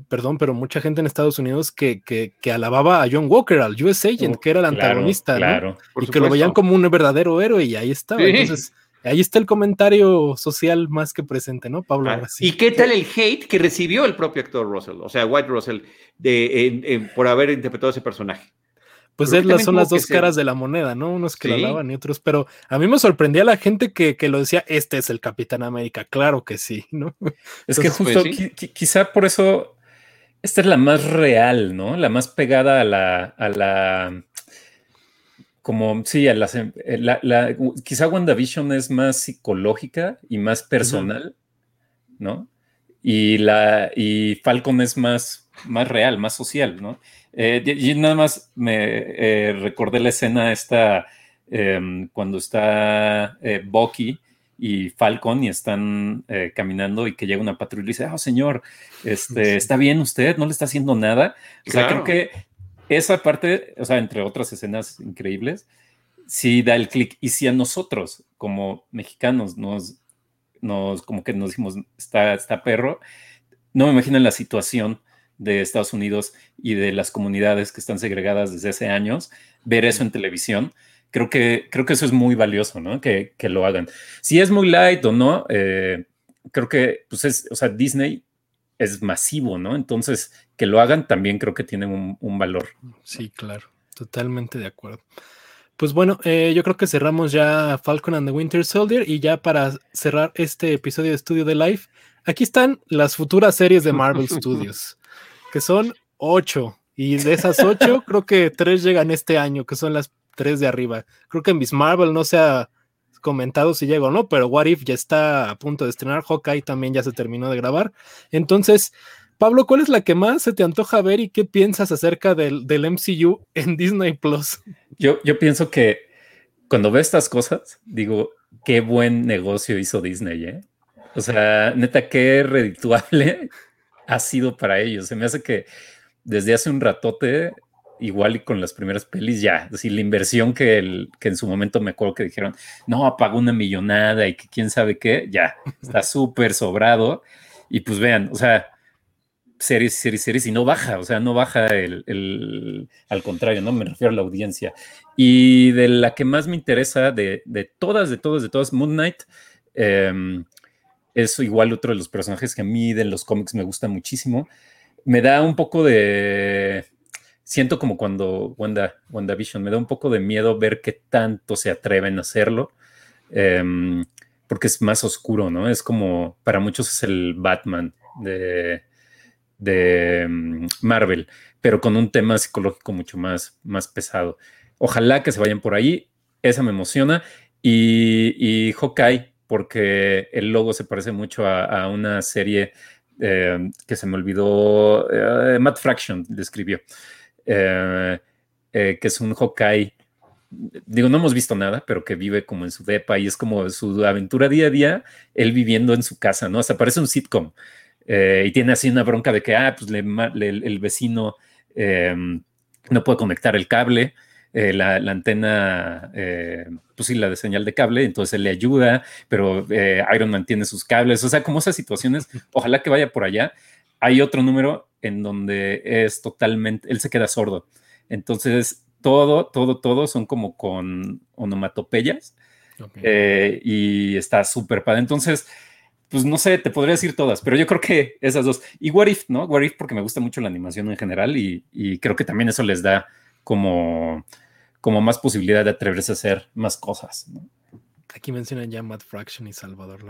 perdón, pero mucha gente en Estados Unidos que, que, alababa a John Walker, al US Agent, que era el antagonista, claro, y que lo veían como un verdadero héroe, y ahí estaba. Entonces, ahí está el comentario social más que presente, ¿no, Pablo? Ah, ¿Y qué tal el hate que recibió el propio actor Russell, o sea, White Russell, de, por haber interpretado ese personaje? Pues son las dos caras de la moneda, ¿no? Unos que lo alaban y otros, pero a mí me sorprendía la gente que, lo decía, este es el Capitán América, claro que sí, ¿no? *laughs* Es que justo, pues, quizá por eso esta es la más real, ¿no? La más pegada a la, a la, como, sí, a eh, la, la, quizá WandaVision es más psicológica y más personal, ¿no? Y la, y Falcon es más, más real, más social, ¿no? Eh, y nada más me eh, recordé la escena esta em, cuando está Bucky y Falcon y están eh, caminando y que llega una patrulla y dice, oh señor, este, ¿está bien usted? ¿No le está haciendo nada? O sea, creo que esa parte, o sea, entre otras escenas increíbles, sí da el clic. Y si a nosotros, como mexicanos, nos, nos como que nos dijimos, está, está perro, no me imagino la situación de Estados Unidos y de las comunidades que están segregadas desde hace años, ver eso en televisión creo que, creo que eso es muy valioso, ¿no? Que, lo hagan. Si es muy light o no, eh, creo que, pues es, o sea, Disney es masivo, ¿no? Entonces, que lo hagan también creo que tiene un, valor. Sí, claro, totalmente de acuerdo. Pues bueno, eh, yo creo que cerramos ya Falcon and the Winter Soldier y ya para cerrar este episodio de Estudio de Life, aquí están las futuras series de Marvel *laughs* Studios, que son ocho. Y de esas ocho, creo que tres llegan este año, que son las tres de arriba. Creo que en Miss Marvel no se ha comentado si llega o no, pero What If ya está a punto de estrenar. Hawkeye también ya se terminó de grabar. Entonces, Pablo, ¿cuál es la que más se te antoja ver y qué piensas acerca del, del MCU en Disney Plus? Yo, yo pienso que cuando veo estas cosas, digo, qué buen negocio hizo Disney, ¿eh? O sea, neta, qué redituable *laughs* ha sido para ellos. Se me hace que desde hace un ratote igual y con las primeras pelis ya, así la inversión que, el, que en su momento me acuerdo que dijeron, no, apagó una millonada y que quién sabe qué, ya, está *laughs* súper sobrado. Y pues vean, o sea, series, series, series, y no baja, o sea, no baja el, al contrario, ¿no? Me refiero a la audiencia. Y de la que más me interesa, de, todas, de todas, de todas, Moon Knight, em, es igual otro de los personajes que a mí de los cómics me gusta muchísimo. Me da un poco de siento como cuando Wanda, WandaVision, me da un poco de miedo ver qué tanto se atreven a hacerlo, em, porque es más oscuro, ¿no? Es como, para muchos es el Batman de, de em, Marvel, pero con un tema psicológico mucho más, más pesado. Ojalá que se vayan por ahí, esa me emociona. Y, y Hawkeye, porque el logo se parece mucho a, una serie em, que se me olvidó, eh, Matt Fraction describió. Eh, eh, que es un Hawkeye. Digo, no hemos visto nada, pero que vive como en su depa y es como su aventura día a día, él viviendo en su casa, ¿no? Hasta parece un sitcom. Eh, y tiene así una bronca de que, ah, pues el vecino em, no puede conectar el cable, la, antena, pues sí, la de señal de cable, entonces él le ayuda, pero Iron Man tiene sus cables, o sea, como esas situaciones, ojalá que vaya por allá. Hay otro número en donde es totalmente, él se queda sordo. Entonces, todo, todo, todo son como con onomatopeyas eh, y está súper padre. Entonces, pues no sé, te podría decir todas, pero yo creo que esas dos. Y What If, ¿no? What If porque me gusta mucho la animación en general y, creo que también eso les da como, como más posibilidad de atreverse a hacer más cosas. Aquí mencionan ya Matt Fraction y Salvador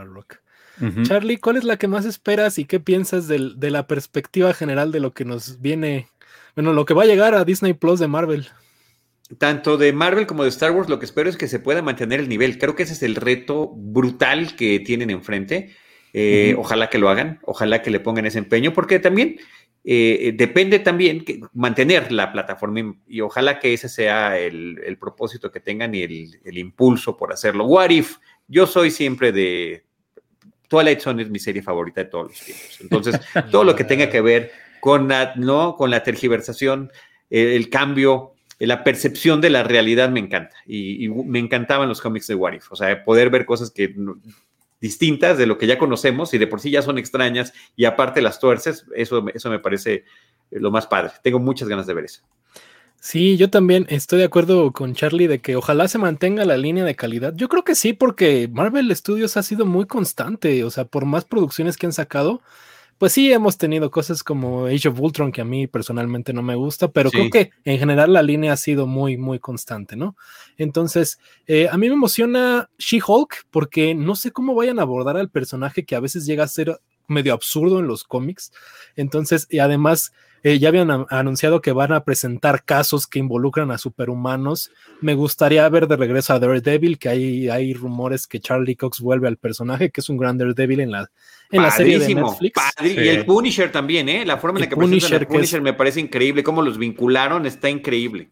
Charlie, ¿cuál es la que más esperas y qué piensas de la perspectiva general de lo que nos viene, bueno, lo que va a llegar a Disney Plus de Marvel? tanto de Marvel como de Star Wars, lo que espero es que se pueda mantener el nivel. Creo que ese es el reto brutal que tienen enfrente. Eh, ojalá que lo hagan, ojalá que le pongan ese empeño, porque también eh, depende también que mantener la plataforma y, ojalá que ese sea el, propósito que tengan y el, impulso por hacerlo. What if? Yo soy siempre de... Twilight Zone es mi serie favorita de todos los tiempos. Entonces, todo lo que tenga que ver con la, ¿no? con la tergiversación, el, cambio, la percepción de la realidad me encanta. Y, me encantaban los cómics de What If. O sea, poder ver cosas que distintas de lo que ya conocemos y de por sí ya son extrañas y aparte las tuerces, eso, eso me parece lo más padre. Tengo muchas ganas de ver eso. Sí, yo también estoy de acuerdo con Charlie de que ojalá se mantenga la línea de calidad. Yo creo que sí, porque Marvel Studios ha sido muy constante, o sea, por más producciones que han sacado, pues sí hemos tenido cosas como Age of Ultron que a mí personalmente no me gusta, pero creo que en general la línea ha sido muy, muy constante, ¿no? Entonces, eh, a mí me emociona She-Hulk porque no sé cómo vayan a abordar al personaje que a veces llega a ser medio absurdo en los cómics. Entonces, y además eh, ya habían anunciado que van a presentar casos que involucran a superhumanos. Me gustaría ver de regreso a Daredevil, que hay, hay rumores que Charlie Cox vuelve al personaje, que es un gran Daredevil en la, en la serie de Netflix. Y el Punisher también, ¿eh? La forma en la que Punisher, el Punisher me parece increíble, cómo los vincularon, está increíble.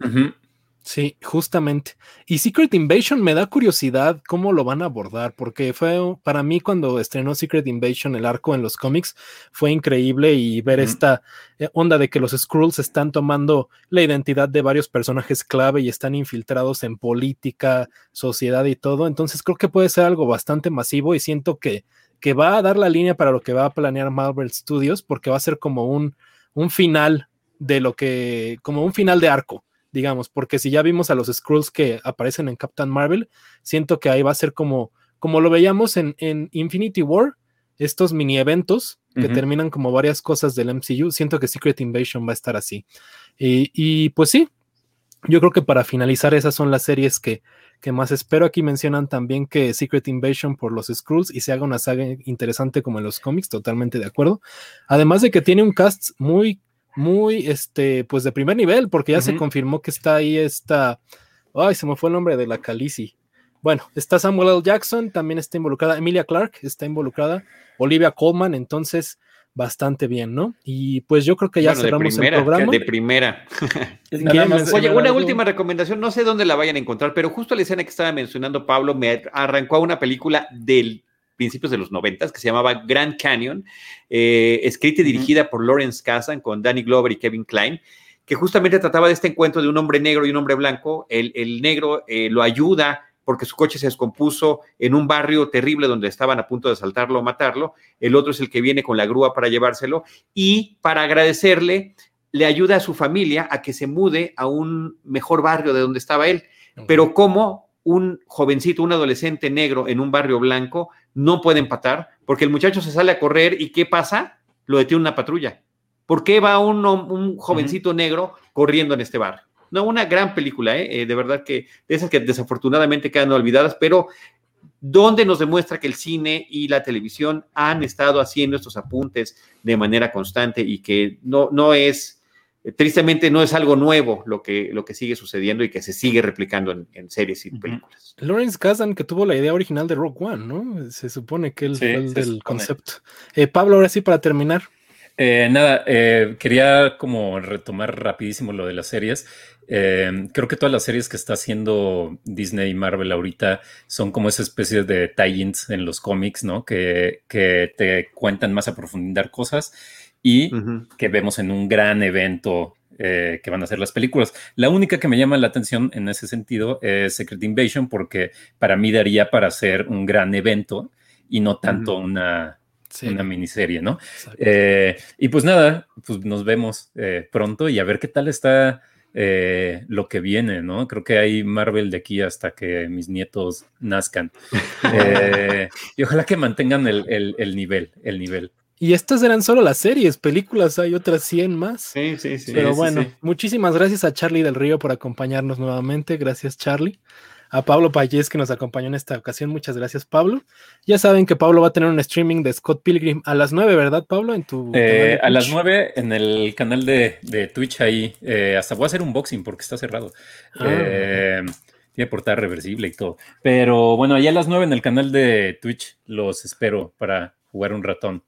Sí, justamente. Y Secret Invasion me da curiosidad cómo lo van a abordar, porque fue para mí cuando estrenó Secret Invasion el arco en los cómics, fue increíble y ver esta eh, onda de que los Skrulls están tomando la identidad de varios personajes clave y están infiltrados en política, sociedad y todo. Entonces creo que puede ser algo bastante masivo y siento que, que va a dar la línea para lo que va a planear Marvel Studios, porque va a ser como un, un final de lo que, como un final de arco digamos, porque si ya vimos a los Skrulls que aparecen en Captain Marvel, siento que ahí va a ser como, como lo veíamos en, Infinity War, estos mini eventos que terminan como varias cosas del MCU, siento que Secret Invasion va a estar así. Y, pues sí, yo creo que para finalizar esas son las series que, que más espero. Aquí mencionan también que Secret Invasion por los Skrulls y se haga una saga interesante como en los cómics, totalmente de acuerdo. Además de que tiene un cast muy muy, este, pues de primer nivel, porque ya se confirmó que está ahí esta, ay, se me fue el nombre de la Calici. Bueno, está Samuel L. Jackson, también está involucrada, Emilia Clark está involucrada, Olivia Colman, entonces bastante bien, ¿no? Y pues yo creo que ya cerramos el programa. De primera. *laughs* Oye, una última recomendación, no sé dónde la vayan a encontrar, pero justo la escena que estaba mencionando Pablo me arrancó a una película del principios de los noventas, que se llamaba Grand Canyon, eh, escrita y dirigida por Lawrence Kazan con Danny Glover y Kevin Klein, que justamente trataba de este encuentro de un hombre negro y un hombre blanco. El, negro eh, lo ayuda porque su coche se descompuso en un barrio terrible donde estaban a punto de asaltarlo o matarlo. El otro es el que viene con la grúa para llevárselo y para agradecerle le ayuda a su familia a que se mude a un mejor barrio de donde estaba él. Pero como un jovencito, un adolescente negro en un barrio blanco no puede empatar porque el muchacho se sale a correr y ¿qué pasa? Lo detiene una patrulla. ¿Por qué va un, un jovencito negro corriendo en este bar? No, una gran película, ¿eh? ¿eh? de verdad que de esas que desafortunadamente quedan olvidadas, pero donde nos demuestra que el cine y la televisión han estado haciendo estos apuntes de manera constante y que no, no es eh, tristemente no es algo nuevo lo que, lo que sigue sucediendo y que se sigue replicando en, series y películas. Lawrence Kazan, que tuvo la idea original de Rock One, ¿no? Se supone que él fue el del concepto. Eh, Pablo, ahora sí, para terminar. Eh, nada, quería como retomar rapidísimo lo de las series. creo que todas las series que está haciendo Disney y Marvel ahorita son como esa especie de tie-ins en los cómics, ¿no? Que, que te cuentan más a profundidad cosas y que vemos en un gran evento eh, que van a ser las películas. La única que me llama la atención en ese sentido es Secret Invasion, porque para mí daría para ser un gran evento y no tanto una, una miniserie, ¿no? Eh, y pues nada, pues nos vemos eh, pronto y a ver qué tal está lo que viene, ¿no? Creo que hay Marvel de aquí hasta que mis nietos nazcan. *laughs* Y ojalá que mantengan el, nivel, el nivel. Y estas eran solo las series, películas hay otras 100 más. Sí, sí, sí. Pero bueno, muchísimas gracias a Charlie del Río por acompañarnos nuevamente. Gracias, Charlie a Pablo Payés que nos acompañó en esta ocasión. Muchas gracias, Pablo. Ya saben que Pablo va a tener un streaming de Scott Pilgrim a las 9, ¿verdad, Pablo? En tu eh, a las 9 en el canal de, Twitch ahí. Eh, hasta voy a hacer un boxing porque está cerrado. Ah. Eh, tiene portada reversible y todo. Pero bueno, allá a las 9 en el canal de Twitch los espero para jugar un ratón.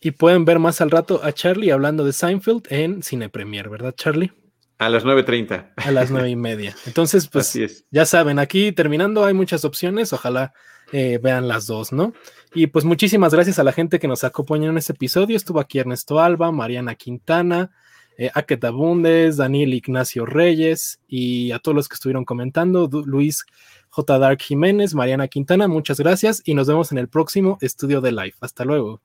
Y pueden ver más al rato a Charlie hablando de Seinfeld en Cine Premier, ¿verdad, Charlie? A las 9.30. A las nueve y media. Entonces, pues ya saben, aquí terminando hay muchas opciones, ojalá eh, vean las dos, ¿no? Y pues muchísimas gracias a la gente que nos acompañó en este episodio. Estuvo aquí Ernesto Alba, Mariana Quintana, eh, Aketa Bundes, Daniel Ignacio Reyes y a todos los que estuvieron comentando, Luis J. Dark Jiménez, Mariana Quintana, muchas gracias y nos vemos en el próximo estudio de live. Hasta luego.